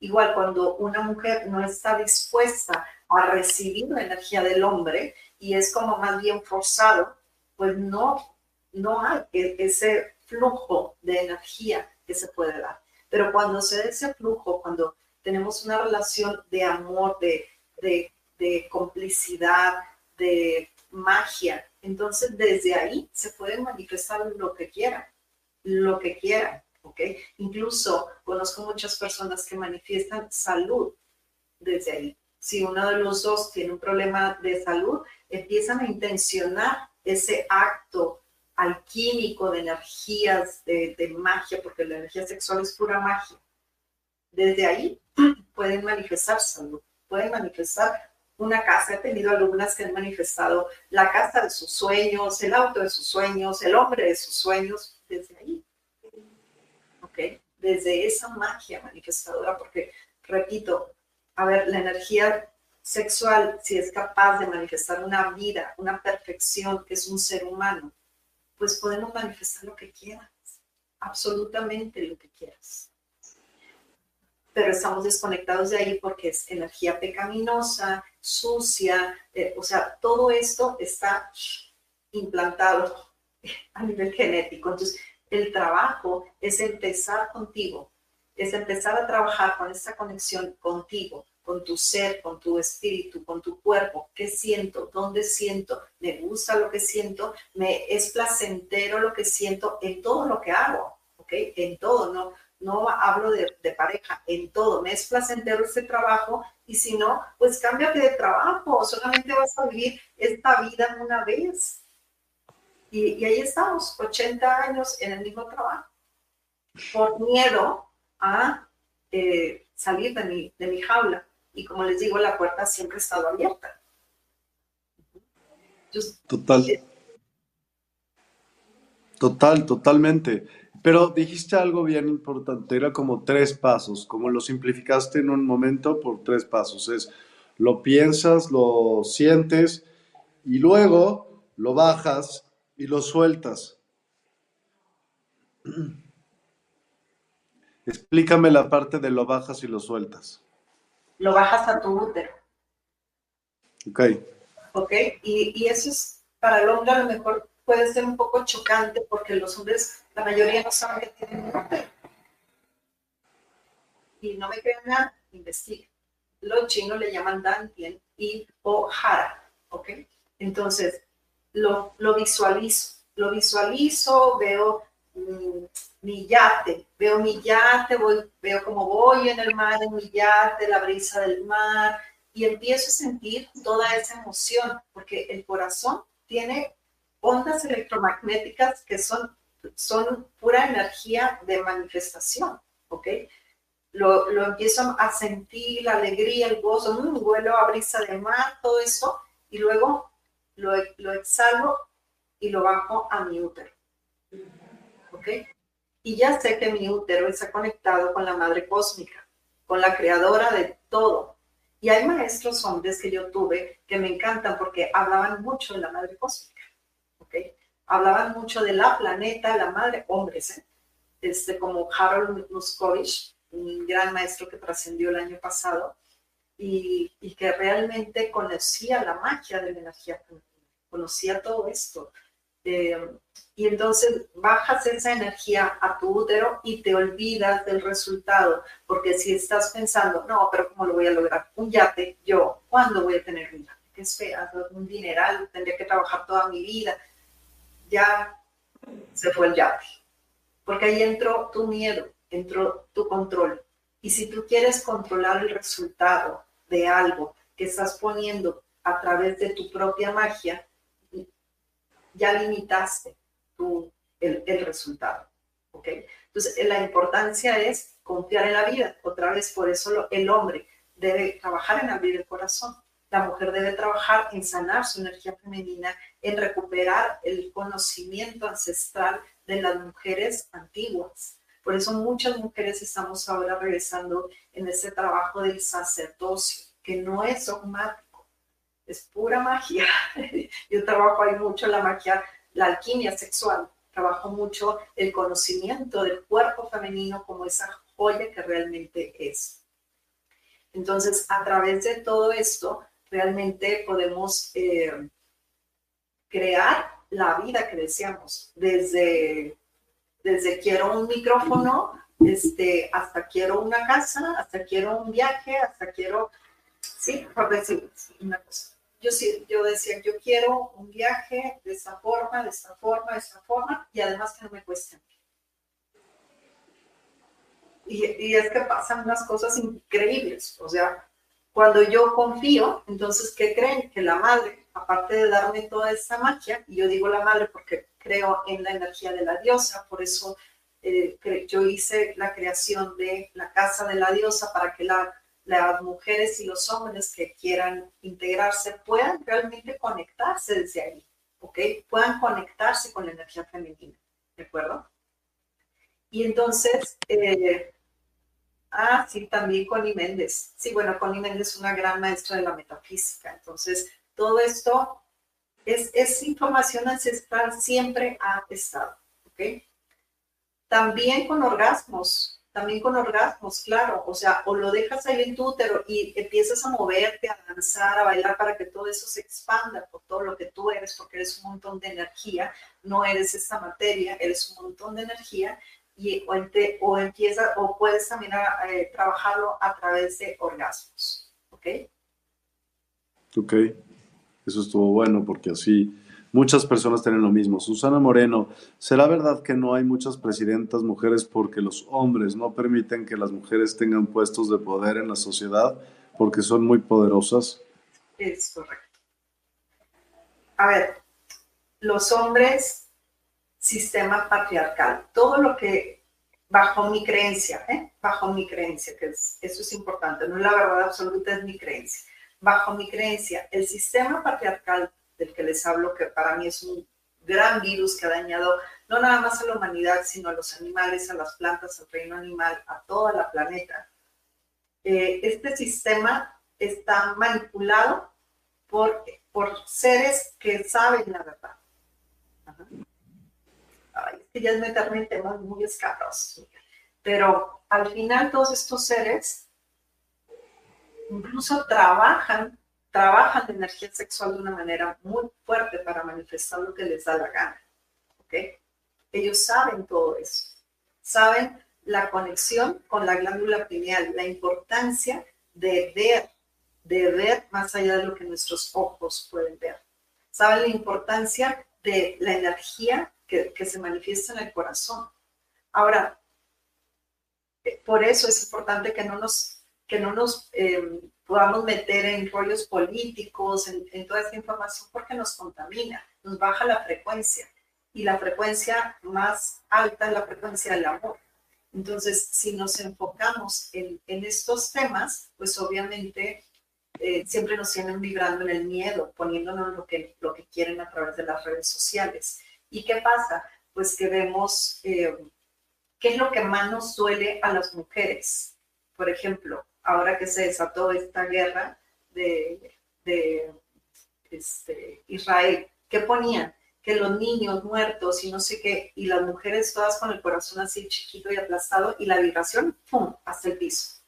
Igual cuando una mujer no está dispuesta a recibir la energía del hombre y es como más bien forzado, pues no, no hay e-, ese flujo de energía que se puede dar. Pero cuando se da ese flujo, cuando tenemos una relación de amor, de, de, complicidad, de magia, entonces desde ahí se puede manifestar lo que quieran, lo que quieran. ¿Ok? Incluso conozco muchas personas que manifiestan salud desde ahí. Si uno de los dos tiene un problema de salud, empiezan a intencionar ese acto alquímico de energías, de, de magia, porque la energía sexual es pura magia. Desde ahí pueden manifestar salud, pueden manifestar una casa. He tenido alumnas que han manifestado la casa de sus sueños, el auto de sus sueños, el hombre de sus sueños, desde ahí. Desde esa magia manifestadora, porque, repito, a ver, la energía sexual, si es capaz de manifestar una vida, una perfección que es un ser humano, pues podemos manifestar lo que quieras, absolutamente lo que quieras. Pero estamos desconectados de ahí porque es energía pecaminosa, sucia, eh, o sea, todo esto está implantado a nivel genético. Entonces, el trabajo es empezar contigo, es empezar a trabajar con esta conexión contigo, con tu ser, con tu espíritu, con tu cuerpo. ¿Qué siento? ¿Dónde siento? ¿Me gusta lo que siento? ¿Me es placentero lo que siento en todo lo que hago? ¿Ok? En todo, no, no hablo de, de pareja, en todo. ¿Me es placentero este trabajo? Y si no, pues cámbiate de trabajo. Solamente vas a vivir esta vida una vez. Y, ahí estamos, 80 años en el mismo trabajo, por miedo a eh, salir de mi, de mi jaula. Y como les digo, la puerta siempre ha estado abierta. Total. Eh, Total, totalmente. Pero dijiste algo bien importante, era como tres pasos, como lo simplificaste en un momento por tres pasos. Es lo piensas, lo sientes y luego lo bajas y lo sueltas. Explícame la parte de lo bajas y lo sueltas. Lo bajas a tu útero. Ok. Ok, y, y eso es, para el hombre a lo mejor puede ser un poco chocante porque los hombres, la mayoría no saben que tienen un útero. Y no me crean nada, investiguen. Los chinos le llaman Dantien y o Hara, ¿ok? Entonces, lo, visualizo, lo visualizo, veo mm, mi yate, veo mi yate, voy, veo cómo voy en el mar, en mi yate, la brisa del mar, y empiezo a sentir toda esa emoción, porque el corazón tiene ondas electromagnéticas que son, son pura energía de manifestación, ¿ok? Lo, lo empiezo a sentir, la alegría, el gozo, un mm, vuelo a brisa del mar, todo eso, y luego lo, lo exhalo y lo bajo a mi útero. ¿Ok? Y ya sé que mi útero está conectado con la madre cósmica, con la creadora de todo. Y hay maestros hombres que yo tuve que me encantan porque hablaban mucho de la madre cósmica. hablaban mucho de la planeta, la madre, hombres, ¿eh? este, como Harold Muscovich, un gran maestro que trascendió el año pasado, y, que realmente conocía la magia de la energía femenina, conocía todo esto. Eh, y entonces bajas esa energía a tu útero y te olvidas del resultado, porque si estás pensando, no, pero ¿cómo lo voy a lograr? Un yate, yo, ¿cuándo voy a tener un yate? ¿Qué esperas? Un dineral, tendría que trabajar toda mi vida. Ya se fue el yate, porque ahí entró tu miedo, entró tu control. Y si tú quieres controlar el resultado de algo que estás poniendo a través de tu propia magia, ya limitaste tu, el, resultado. ¿ok? Entonces, la importancia es confiar en la vida. Otra vez, por eso el hombre debe trabajar en abrir el corazón. La mujer debe trabajar en sanar su energía femenina, en recuperar el conocimiento ancestral de las mujeres antiguas. Por eso muchas mujeres estamos ahora regresando en ese trabajo del sacerdocio, que no es dogmático es pura magia. Yo trabajo ahí mucho la magia, la alquimia sexual. Trabajo mucho el conocimiento del cuerpo femenino como esa joya que realmente es. Entonces, a través de todo esto, realmente podemos eh, crear la vida que deseamos. Desde, desde quiero un micrófono, este, hasta quiero una casa, hasta quiero un viaje, hasta quiero, sí, por decir una cosa yo, yo decía, yo quiero un viaje de esta forma, de esta forma, de esta forma, y además que no me cueste. Y, y es que pasan unas cosas increíbles. O sea, cuando yo confío, entonces, ¿qué creen? Que la madre, aparte de darme toda esta magia, y yo digo la madre porque creo en la energía de la diosa, por eso eh, yo hice la creación de la casa de la diosa para que la las mujeres y los hombres que quieran integrarse puedan realmente conectarse desde ahí, ¿ok? Puedan conectarse con la energía femenina, ¿de acuerdo? Y entonces, eh, ah, sí, también Connie Méndez. Sí, bueno, Connie Méndez es una gran maestra de la metafísica. Entonces, todo esto es, es información ancestral, siempre ha estado. También con orgasmos, también con orgasmos, claro, o sea, o lo dejas ahí en tu útero y empiezas a moverte, a danzar, a bailar para que todo eso se expanda por todo lo que tú eres, porque eres un montón de energía, no eres esta materia, eres un montón de energía y o, o empieza o puedes también eh, trabajarlo a través de orgasmos, ¿ok? Ok, eso estuvo bueno porque así Muchas personas tienen lo mismo. Susana Moreno, ¿será verdad que no hay muchas presidentas mujeres porque los hombres no permiten que las mujeres tengan puestos de poder en la sociedad porque son muy poderosas? Es correcto. A ver, los hombres, sistema patriarcal, todo lo que bajo mi creencia, ¿eh? bajo mi creencia, que es, eso es importante, no es la verdad absoluta, es mi creencia. Bajo mi creencia, el sistema patriarcal del que les hablo, que para mí es un gran virus que ha dañado no nada más a la humanidad, sino a los animales, a las plantas, al reino animal, a toda la planeta. Eh, este sistema está manipulado por, por seres que saben la verdad. Ay, ya es meterme en temas muy escasos. Pero al final todos estos seres incluso trabajan trabajan de energía sexual de una manera muy fuerte para manifestar lo que les da la gana. ¿Ok? Ellos saben todo eso. Saben la conexión con la glándula pineal, la importancia de ver, de ver más allá de lo que nuestros ojos pueden ver. Saben la importancia de la energía que, se manifiesta en el corazón. Ahora, eh, por eso es importante que no nos, que no nos eh, podamos meter en rollos políticos, en, toda esta información, porque nos contamina, nos baja la frecuencia. Y la frecuencia más alta es la frecuencia del amor. Entonces, si nos enfocamos en, estos temas, pues obviamente eh, siempre nos tienen vibrando en el miedo, poniéndonos lo que, lo que quieren a través de las redes sociales. ¿Y qué pasa? Pues que vemos eh, qué es lo que más nos duele a las mujeres. Por ejemplo, ahora que se desató esta guerra de, este, Israel, ¿qué ponían? que los niños muertos y no sé qué, y las mujeres todas con el corazón así chiquito y aplastado y la vibración, ¡pum!, hasta el piso.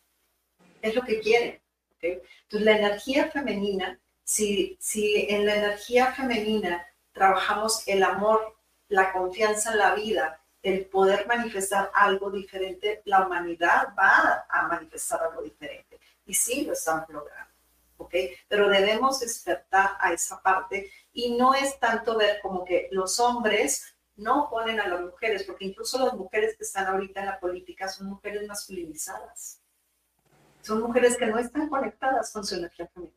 Es lo que quieren. Entonces, la energía femenina, si, si en la energía femenina trabajamos el amor, la confianza en la vida, el poder manifestar algo diferente, la humanidad va a manifestar algo diferente. Y sí lo estamos logrando. ¿ok? Pero debemos despertar a esa parte y no es tanto ver como que los hombres no ponen a las mujeres, porque incluso las mujeres que están ahorita en la política son mujeres masculinizadas. Son mujeres que no están conectadas con su energía femenina.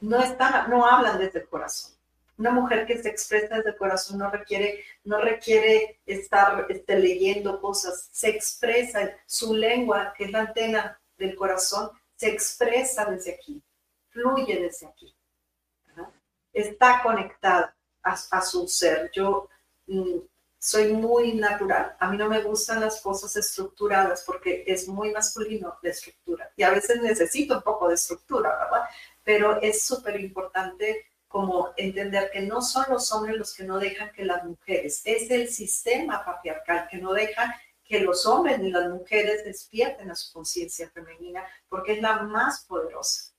No, están, no hablan desde el corazón. Una mujer que se expresa desde el corazón no requiere, no requiere estar este, leyendo cosas, se expresa su lengua, que es la antena del corazón, se expresa desde aquí, fluye desde aquí. Está conectada a, su ser. Yo mm, soy muy natural. A mí no me gustan las cosas estructuradas porque es muy masculino la estructura. Y a veces necesito un poco de estructura, ¿verdad? Pero es súper importante como entender que no son los hombres los que no dejan que las mujeres, es el sistema patriarcal que no deja que los hombres ni las mujeres despierten a su conciencia femenina porque es la más poderosa.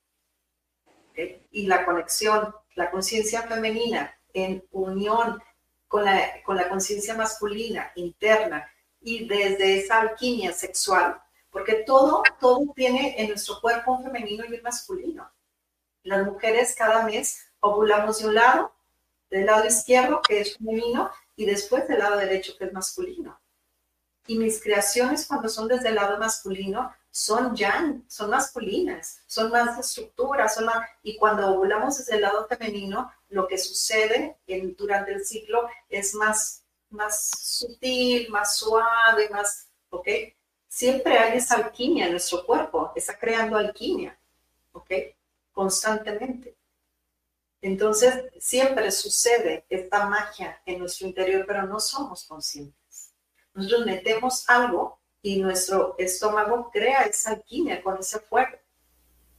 Y la conexión, la conciencia femenina en unión con la, con la conciencia masculina interna y desde esa alquimia sexual, porque todo, todo tiene en nuestro cuerpo un femenino y un masculino. Las mujeres cada mes ovulamos de un lado, del lado izquierdo, que es femenino, y después del lado derecho, que es masculino. Y mis creaciones cuando son desde el lado masculino son yang, son masculinas, son más de son más, y cuando ovulamos desde el lado femenino, lo que sucede en, durante el ciclo es más, más sutil, más suave, más, ¿ok? Siempre hay esa alquimia en nuestro cuerpo, está creando alquimia, ¿ok? Constantemente. Entonces, siempre sucede esta magia en nuestro interior, pero no somos conscientes. Nosotros metemos algo y nuestro estómago crea esa alquimia con ese fuego.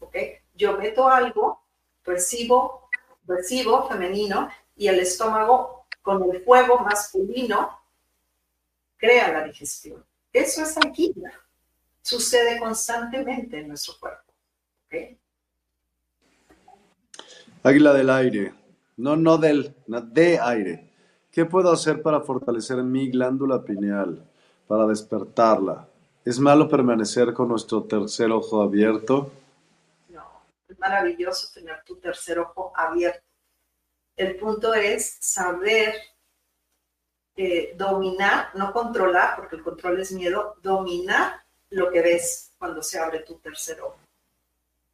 ¿Ok? Yo meto algo, recibo, recibo femenino y el estómago con el fuego masculino crea la digestión. Eso es alquimia. Sucede constantemente en nuestro cuerpo. ¿Ok? Águila del aire. No, no del, de aire. ¿Qué puedo hacer para fortalecer mi glándula pineal, para despertarla? ¿Es malo permanecer con nuestro tercer ojo abierto? No, es maravilloso tener tu tercer ojo abierto. El punto es saber eh, dominar, no controlar, porque el control es miedo, dominar lo que ves cuando se abre tu tercer ojo.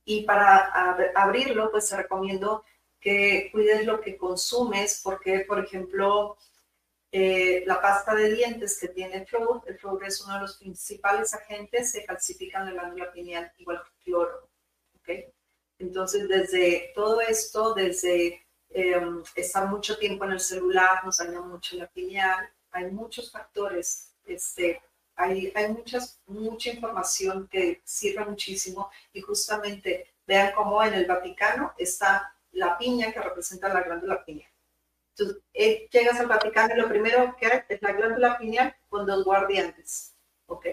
Y para abrirlo, pues te recomiendo que cuides lo que consumes, porque, por ejemplo, eh, la pasta de dientes que tiene flúor, el flúor es uno de los principales agentes, se calcifican la glándula pineal igual que cloro. ¿okay? Entonces, desde todo esto, desde em, estar mucho tiempo en el celular, nos daña mucho la pineal, hay muchos factores, este, hay, hay muchas, mucha información que sirve muchísimo y justamente vean cómo en el Vaticano está la piña que representa la glándula pineal. Entonces, eh, llegas al Vaticano y lo primero que hay es la glándula pineal con dos guardiantes, ¿ok?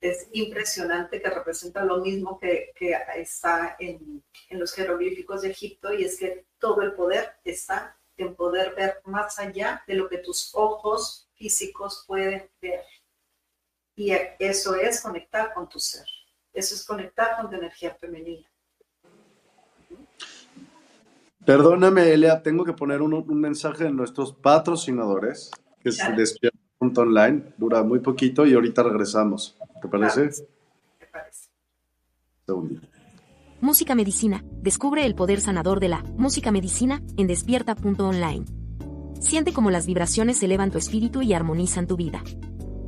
Es impresionante que representa lo mismo que, que está en, en, los jeroglíficos de Egipto y es que todo el poder está en poder ver más allá de lo que tus ojos físicos pueden ver. Y eso es conectar con tu ser. Eso es conectar con tu energía femenina. Perdóname, Elia, tengo que poner un, mensaje de nuestros patrocinadores, que es despierta.online, dura muy poquito y ahorita regresamos. ¿Te parece? Me parece. Música Medicina. Descubre el poder sanador de la música medicina en despierta.online. Siente cómo las vibraciones elevan tu espíritu y armonizan tu vida.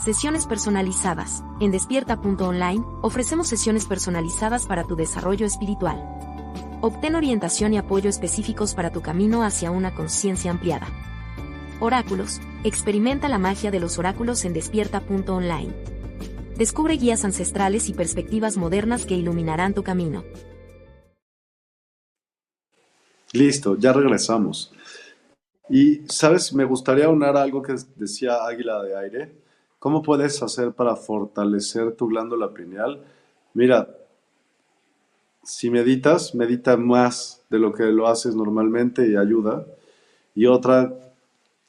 Sesiones personalizadas. En despierta.online ofrecemos sesiones personalizadas para tu desarrollo espiritual. Obtén orientación y apoyo específicos para tu camino hacia una conciencia ampliada. Oráculos. Experimenta la magia de los oráculos en despierta.online. Descubre guías ancestrales y perspectivas modernas que iluminarán tu camino. Listo, ya regresamos. Y, ¿sabes? Me gustaría unar algo que decía Águila de Aire. ¿Cómo puedes hacer para fortalecer tu glándula pineal? Mira, si meditas, medita más de lo que lo haces normalmente y ayuda. Y otra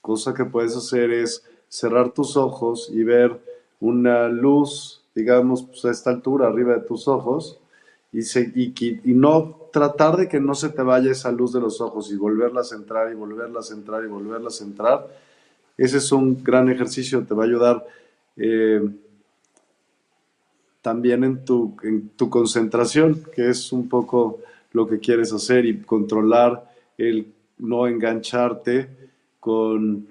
cosa que puedes hacer es cerrar tus ojos y ver una luz, digamos, pues, a esta altura, arriba de tus ojos, y, y, no tratar de que no se te vaya esa luz de los ojos y volverlas a entrar y volverlas a entrar y volverlas a entrar. Ese es un gran ejercicio, te va a ayudar eh, también en tu, en tu concentración, que es un poco lo que quieres hacer y controlar el no engancharte con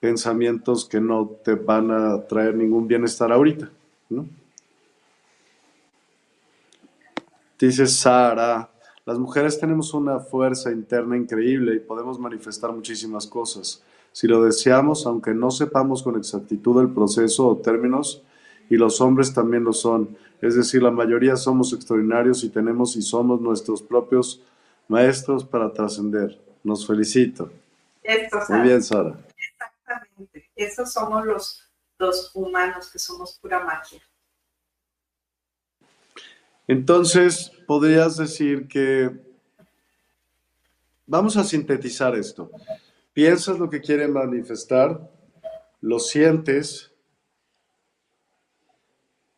pensamientos que no te van a traer ningún bienestar ahorita. ¿no? Dice Sara, las mujeres tenemos una fuerza interna increíble y podemos manifestar muchísimas cosas. Si lo deseamos, aunque no sepamos con exactitud el proceso o términos, y los hombres también lo son. Es decir, la mayoría somos extraordinarios y tenemos y somos nuestros propios maestros para trascender. Nos felicito. Muy bien, Sara. Exactamente. Esos somos los, los humanos que somos pura magia. Entonces, podrías decir que vamos a sintetizar esto. Piensas lo que quieres manifestar, lo sientes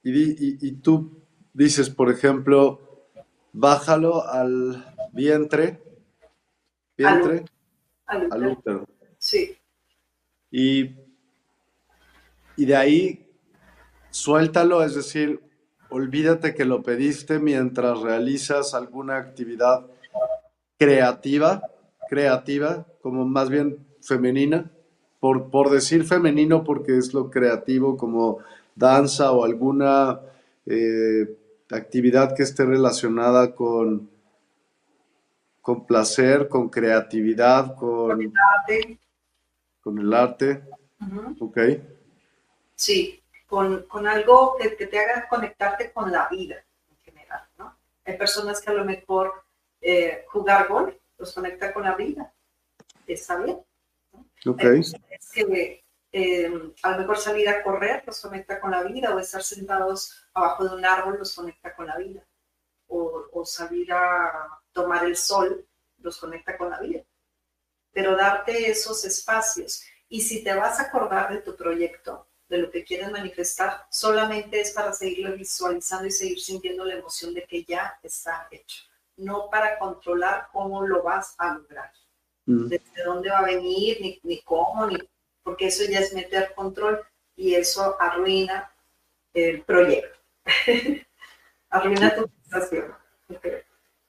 y, tú dices, por ejemplo, bájalo al vientre, vientre, al, útero. Sí. Y, y de ahí suéltalo, es decir, olvídate que lo pediste mientras realizas alguna actividad creativa, creativa, como más bien femenina, por, por decir femenino porque es lo creativo, como danza o alguna eh, actividad que esté relacionada con, con placer, con creatividad, con, el arte. Con el arte. Ok. Sí, con, algo que, te haga conectarte con la vida en general, ¿no? Hay personas que a lo mejor eh, jugar golf los conecta con la vida. Está bien. Ok. que eh, a lo mejor salir a correr los conecta con la vida, o estar sentados abajo de un árbol los conecta con la vida, o, salir a tomar el sol los conecta con la vida. Pero darte esos espacios. Y si te vas a acordar de tu proyecto, de lo que quieres manifestar, solamente es para seguirlo visualizando y seguir sintiendo la emoción de que ya está hecho, no para controlar cómo lo vas a lograr, mm. desde dónde va a venir, ni, ni cómo, ni porque eso ya es meter control y eso arruina el proyecto. arruina tu situación.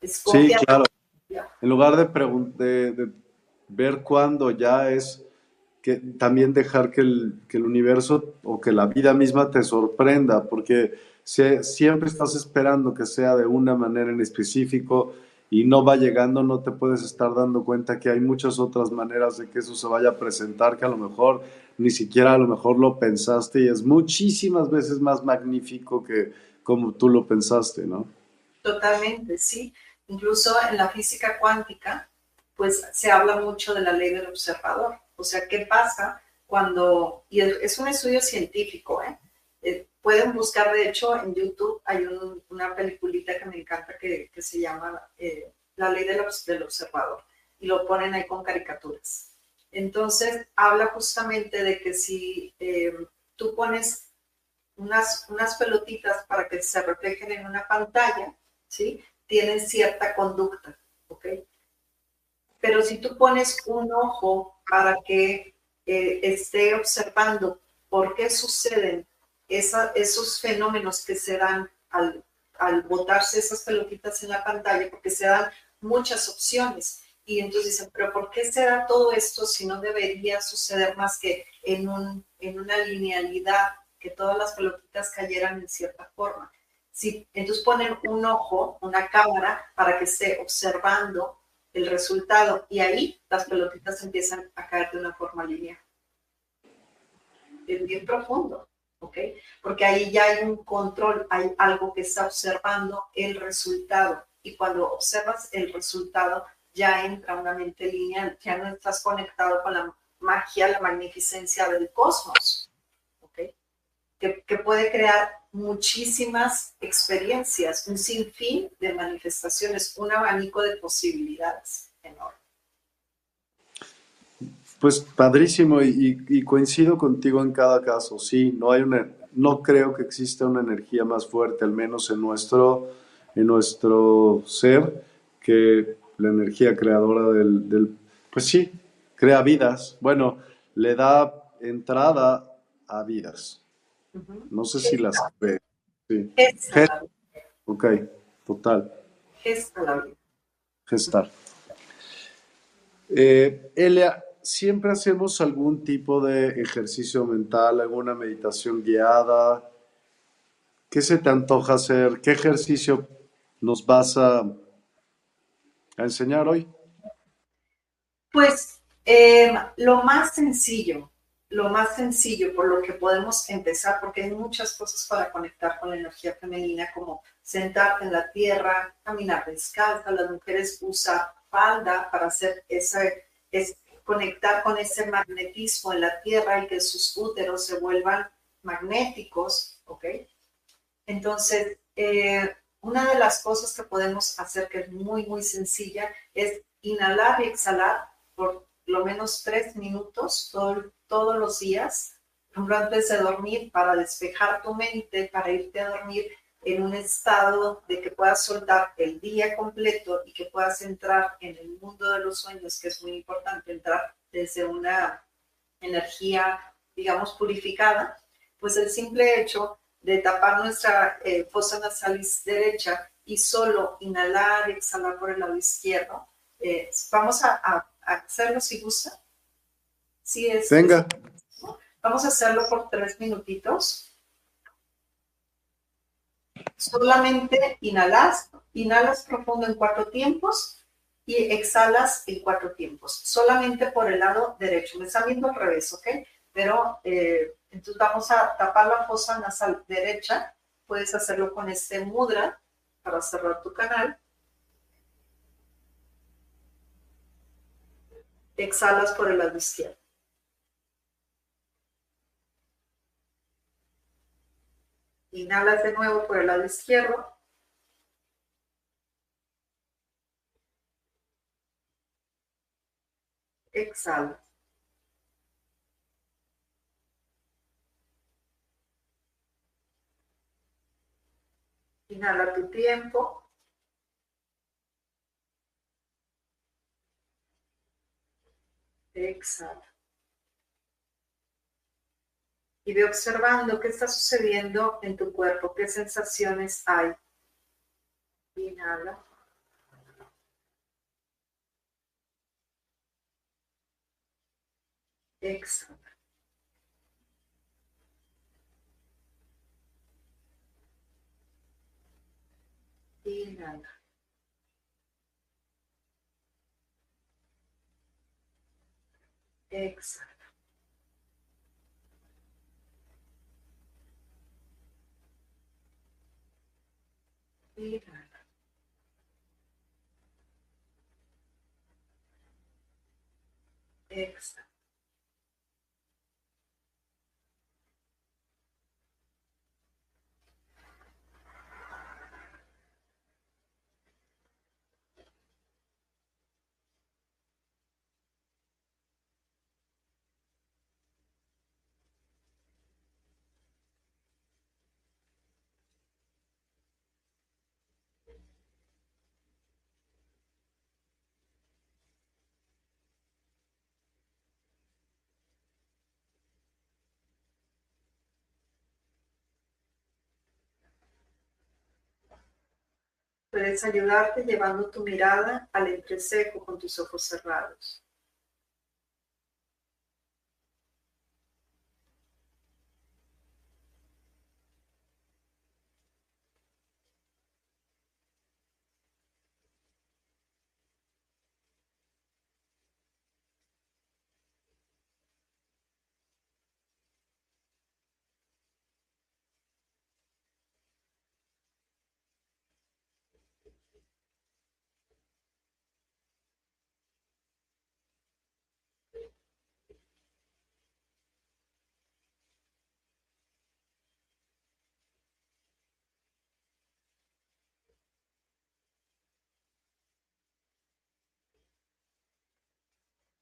Sí, claro. En lugar de, de, ver cuándo ya es que también dejar que el, que el, universo o que la vida misma te sorprenda, porque si, siempre estás esperando que sea de una manera en específico y no va llegando, no te puedes estar dando cuenta que hay muchas otras maneras de que eso se vaya a presentar que a lo mejor ni siquiera a lo mejor lo pensaste y es muchísimas veces más magnífico que como tú lo pensaste, ¿no? Totalmente, sí. Incluso en la física cuántica, pues se habla mucho de la ley del observador. O sea, ¿qué pasa cuando, y es un estudio científico, ¿eh? Pueden buscar, de hecho, en YouTube hay una peliculita que me encanta que, se llama eh, La ley del, observador y lo ponen ahí con caricaturas. Entonces, habla justamente de que si eh, tú pones unas, unas pelotitas para que se reflejen en una pantalla, ¿sí? Tienen cierta conducta, ¿ok? Pero si tú pones un ojo para que eh, esté observando por qué suceden esos fenómenos que se dan al, botarse esas pelotitas en la pantalla, porque se dan muchas opciones Y entonces dicen, pero ¿por qué se da todo esto si no debería suceder más que en una linealidad, que todas las pelotitas cayeran en cierta forma? Si, entonces ponen un ojo, una cámara, para que esté observando el resultado y ahí las pelotitas empiezan a caer de una forma lineal. Es bien profundo, ¿ok? Porque ahí ya hay un control, hay algo que está observando el resultado y cuando observas el resultado ya entra una mente lineal, ya no estás conectado con la magia, la magnificencia del cosmos, ¿ok? Que, que puede crear muchísimas experiencias, un sinfín de manifestaciones, un abanico de posibilidades enorme. Pues padrísimo y, coincido contigo en cada caso. Sí, no hay una, no creo que exista una energía más fuerte, al menos en nuestro, en nuestro ser, que la energía creadora del, del pues sí, crea vidas. Bueno, le da entrada a vidas. No sé si las ve. Sí. Ok, total. Gesta Gestar. Eh, Elia, siempre hacemos algún tipo de ejercicio mental, alguna meditación guiada. ¿Qué se te antoja hacer? ¿Qué ejercicio nos vas a, a enseñar hoy? Pues eh, lo más sencillo, lo más sencillo por lo que podemos empezar, porque hay muchas cosas para conectar con la energía femenina, como sentarte en la tierra, caminar descalza, las mujeres usan falda para hacer ese, es conectar con ese magnetismo en la tierra y que sus úteros se vuelvan magnéticos, ¿ok? Entonces, eh, una de las cosas que podemos hacer que es muy, muy sencilla es inhalar y exhalar por lo menos tres minutos todo, todos los días, antes de dormir, para despejar tu mente, para irte a dormir en un estado de que puedas soltar el día completo y que puedas entrar en el mundo de los sueños, que es muy importante entrar desde una energía, digamos, purificada, pues el simple hecho de tapar nuestra eh, fosa nasal derecha y solo inhalar y exhalar por el lado izquierdo, eh, vamos a hacerlo si gusta. Sí, es. Venga. Vamos a hacerlo por tres minutitos. Solamente inhalas, inhalas profundo en cuatro tiempos y exhalas en cuatro tiempos, solamente por el lado derecho. Me están viendo al revés, ¿ok? Pero eh, entonces vamos a tapar la fosa nasal derecha. Puedes hacerlo con este mudra para cerrar tu canal. exhalas por el lado izquierdo. Inhalas de nuevo por el lado izquierdo. Exhalas. Inhala tu tiempo. Exhala. Y ve observando qué está sucediendo en tu cuerpo, qué sensaciones hay. Inhala. Exhala. Inhala. Inhala. Exhala. Puedes ayudarte llevando tu mirada al entrecejo con tus ojos cerrados.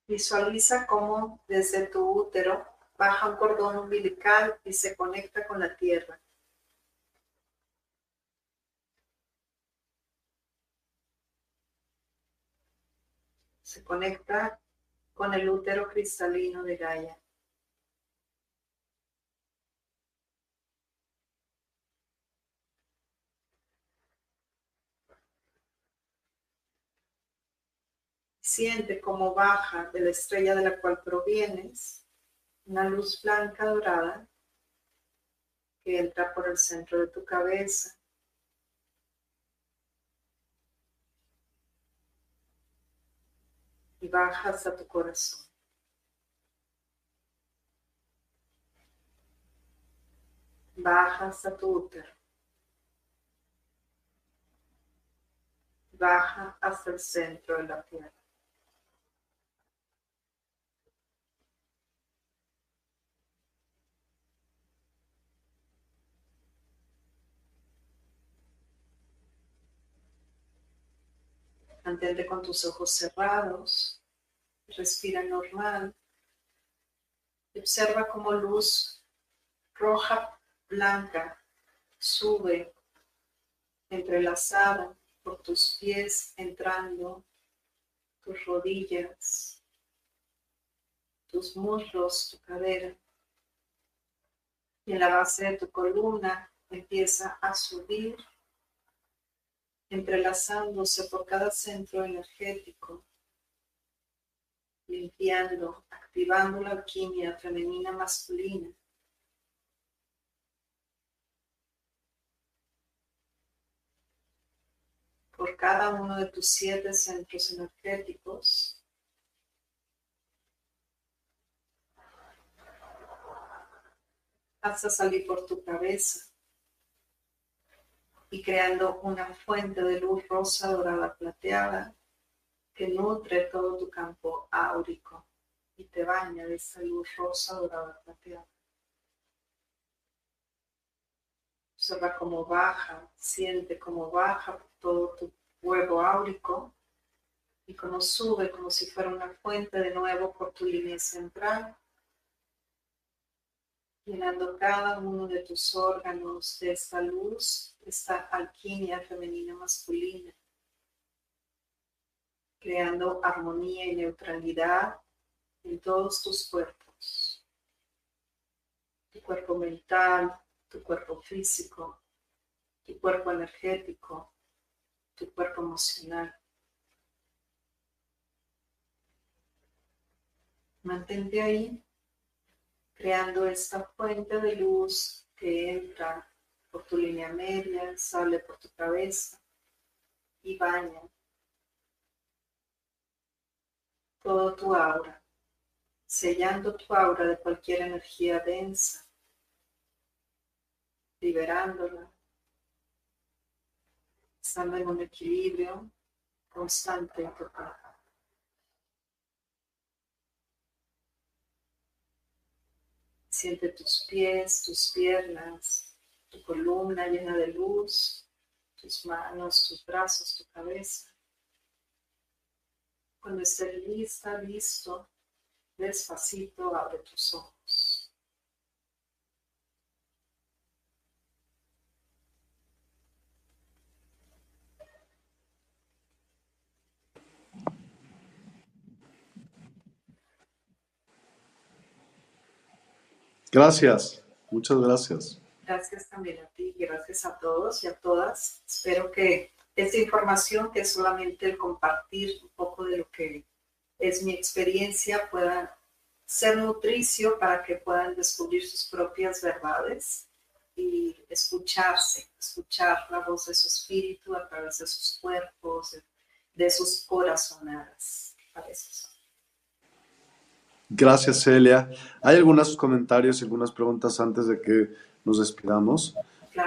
Visualiza cómo desde tu útero baja un cordón umbilical y se conecta con la tierra. Se conecta con el útero cristalino de Gaia. Siente cómo baja de la estrella de la cual provienes una luz blanca dorada que entra por el centro de tu cabeza. Y baja hasta tu corazón. Baja hasta tu útero. Baja hasta el centro de la tierra. Mantente con tus ojos cerrados. Respira normal. Observa cómo luz roja, blanca, sube entrelazada por tus pies, entrando tus rodillas, tus muslos, tu cadera. Y en la base de tu columna empieza a subir entrelazándose por cada centro energético, limpiando, activando la alquimia femenina masculina. Por cada uno de tus siete centros energéticos, hasta salir por tu cabeza y creando una fuente de luz rosa dorada plateada que nutre todo tu campo áurico y te baña de esa luz rosa dorada plateada. Observa cómo baja, siente cómo baja todo tu huevo áurico y cómo sube como si fuera una fuente de nuevo por tu línea central llenando cada uno de tus órganos de esta luz, esta alquimia femenina masculina, creando armonía y neutralidad en todos tus cuerpos, tu cuerpo mental, tu cuerpo físico, tu cuerpo energético, tu cuerpo emocional. Mantente ahí creando esta fuente de luz que entra por tu línea media, sale por tu cabeza y baña todo tu aura, sellando tu aura de cualquier energía densa, liberándola, estando en un equilibrio constante en tu cuerpo. Siente tus pies, tus piernas, tu columna llena de luz, tus manos, tus brazos, tu cabeza. Cuando estés lista, listo, despacito abre tus ojos. Gracias, muchas gracias. Gracias también a ti, gracias a todos y a todas. Espero que esta información, que es solamente el compartir un poco de lo que es mi experiencia, pueda ser nutricio para que puedan descubrir sus propias verdades y escucharse, escuchar la voz de su espíritu a través de sus cuerpos, de, sus corazonadas. Gracias, Celia. Hay algunos comentarios y algunas preguntas antes de que nos despidamos.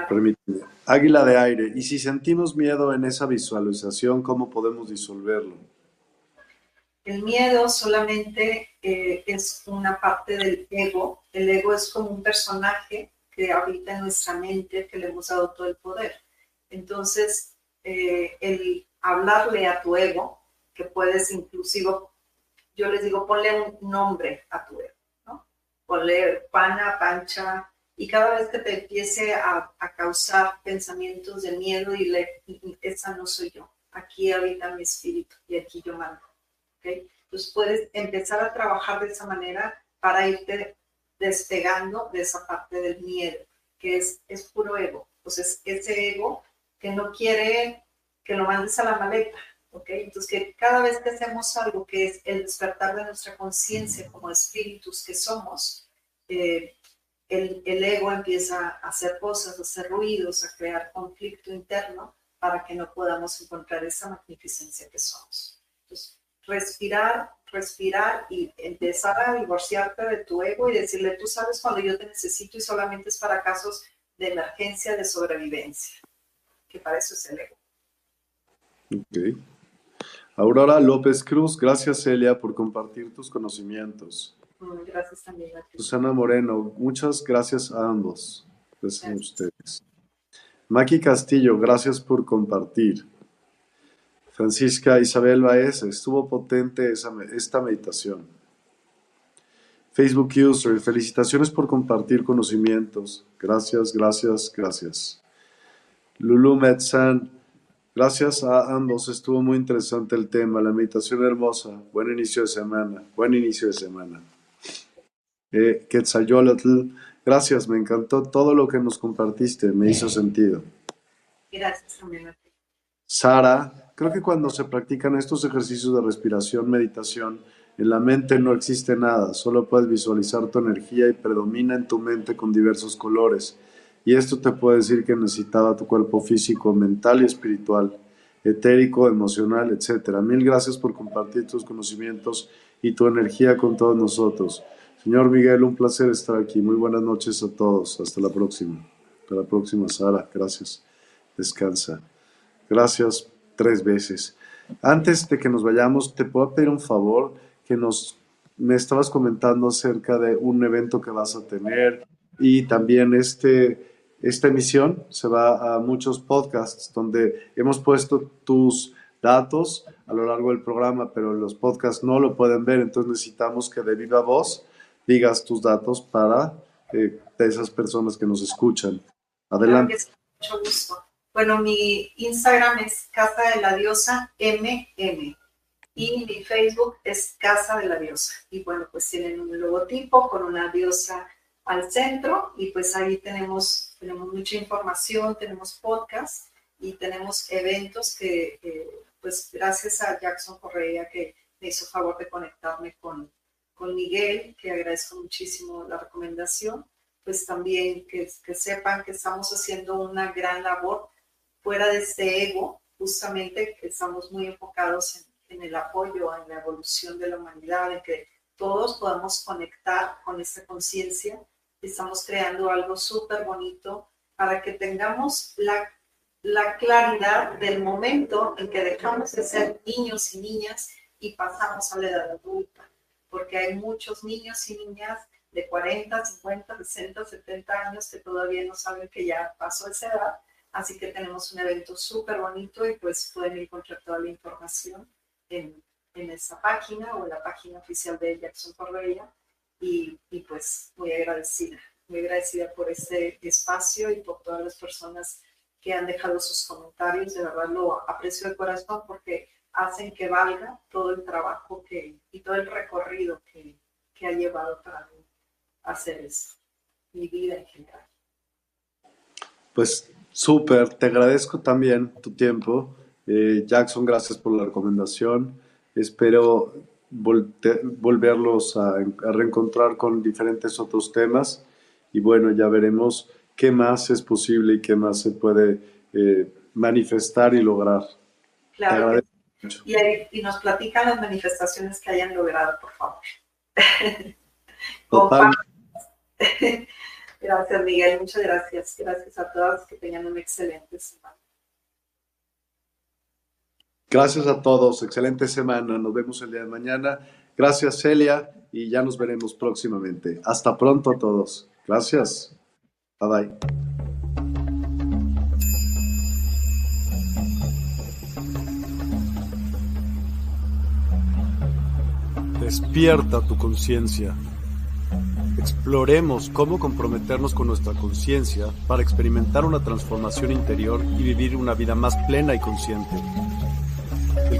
Permíteme. Águila de aire. Y si sentimos miedo en esa visualización, ¿cómo podemos disolverlo? El miedo solamente eh, es una parte del ego. El ego es como un personaje que habita en nuestra mente, que le hemos dado todo el poder. Entonces, eh, el hablarle a tu ego, que puedes inclusive, yo les digo, ponle un nombre a tu ego, ¿no? Ponle pana, pancha, y cada vez que te empiece a, causar pensamientos de miedo y, le, esa no soy yo, aquí habita mi espíritu y aquí yo mando. ¿okay? Entonces puedes empezar a trabajar de esa manera para irte despegando de esa parte del miedo, que es, es puro ego. Entonces ese ego que no quiere que lo mandes a la maleta, ¿ok? Entonces que cada vez que hacemos algo que es el despertar de nuestra conciencia como espíritus que somos, eh, el, ego empieza a hacer cosas, a hacer ruidos, a crear conflicto interno para que no podamos encontrar esa magnificencia que somos. Entonces, respirar, respirar y empezar a divorciarte de tu ego y decirle, tú sabes cuando yo te necesito y solamente es para casos de emergencia, de sobrevivencia, que para eso es el ego. Ok. Aurora López Cruz, gracias Celia por compartir tus conocimientos. Gracias también Susana Moreno, muchas gracias a ambos. Gracias, a ustedes. Maki Castillo, gracias por compartir. Francisca Isabel Baez, estuvo potente esta meditación. Facebook User, felicitaciones por compartir conocimientos. Gracias, gracias, gracias. Lulu Metzan, gracias a ambos, estuvo muy interesante el tema, la meditación hermosa. Buen inicio de semana, buen inicio de semana eh, Quetzalcoatl. Gracias, me encantó todo lo que nos compartiste, me hizo sentido. Gracias también Sara, creo que cuando se practican estos ejercicios de respiración, meditación, en la mente no existe nada, solo puedes visualizar tu energía y predomina en tu mente con diversos colores. Y esto te puede decir que necesitaba tu cuerpo físico, mental y espiritual, etérico, emocional, etc. Mil gracias por compartir tus conocimientos y tu energía con todos nosotros. Señor Miguel, un placer estar aquí. Muy buenas noches a todos. Hasta la próxima. Hasta la próxima, Sara. Gracias. Descansa. Gracias tres veces. Antes de que nos vayamos, te puedo pedir un favor que nos me estabas comentando acerca de un evento que vas a tener y también este esta emisión se va a muchos podcasts donde hemos puesto tus datos a lo largo del programa, pero los podcasts no lo pueden ver, entonces necesitamos que de viva voz digas tus datos para eh, esas personas que nos escuchan. Adelante. Mucho gusto. Bueno, mi Instagram es Casa de la Diosa MM y mi Facebook es Casa de la Diosa. Y bueno, pues tienen un logotipo con una diosa al centro y pues ahí tenemos, tenemos mucha información, tenemos podcast y tenemos eventos que pues gracias a Jackson Correa que me hizo favor de conectarme con, con Miguel, que agradezco muchísimo la recomendación, pues también que, que sepan que estamos haciendo una gran labor fuera de este ego, justamente que estamos muy enfocados en, en el apoyo, en la evolución de la humanidad, en que todos podamos conectar con esta conciencia. Estamos creando algo súper bonito para que tengamos la, la claridad del momento en que dejamos de ser niños y niñas y pasamos a la edad adulta porque hay muchos niños y niñas de 40, 50, 60, 70 años que todavía no saben que ya pasó esa edad. Así que tenemos un evento súper bonito y pues pueden encontrar toda la información en, en esa página o en la página oficial de Jackson Corbella. Y, y pues muy agradecida, muy agradecida por este espacio y por todas las personas que han dejado sus comentarios. De verdad lo aprecio de corazón porque hacen que valga todo el trabajo que, y todo el recorrido que, que ha llevado para mí hacer eso, mi vida en general. Pues súper, te agradezco también tu tiempo Eh, Jackson, gracias por la recomendación. Espero volverlos a, reencontrar con diferentes otros temas y bueno, ya veremos qué más es posible y qué más se puede eh, manifestar y lograr. Claro. Y, y, nos platican las manifestaciones que hayan logrado, por favor. Total. gracias, Miguel. Muchas gracias. Gracias a todos. Que tengan una excelente semana. Gracias a todos. Excelente semana. Nos vemos el día de mañana. Gracias, Celia. Y ya nos veremos próximamente. Hasta pronto a todos. Gracias. Bye bye. Despierta tu conciencia. Exploremos cómo comprometernos con nuestra conciencia para experimentar una transformación interior y vivir una vida más plena y consciente.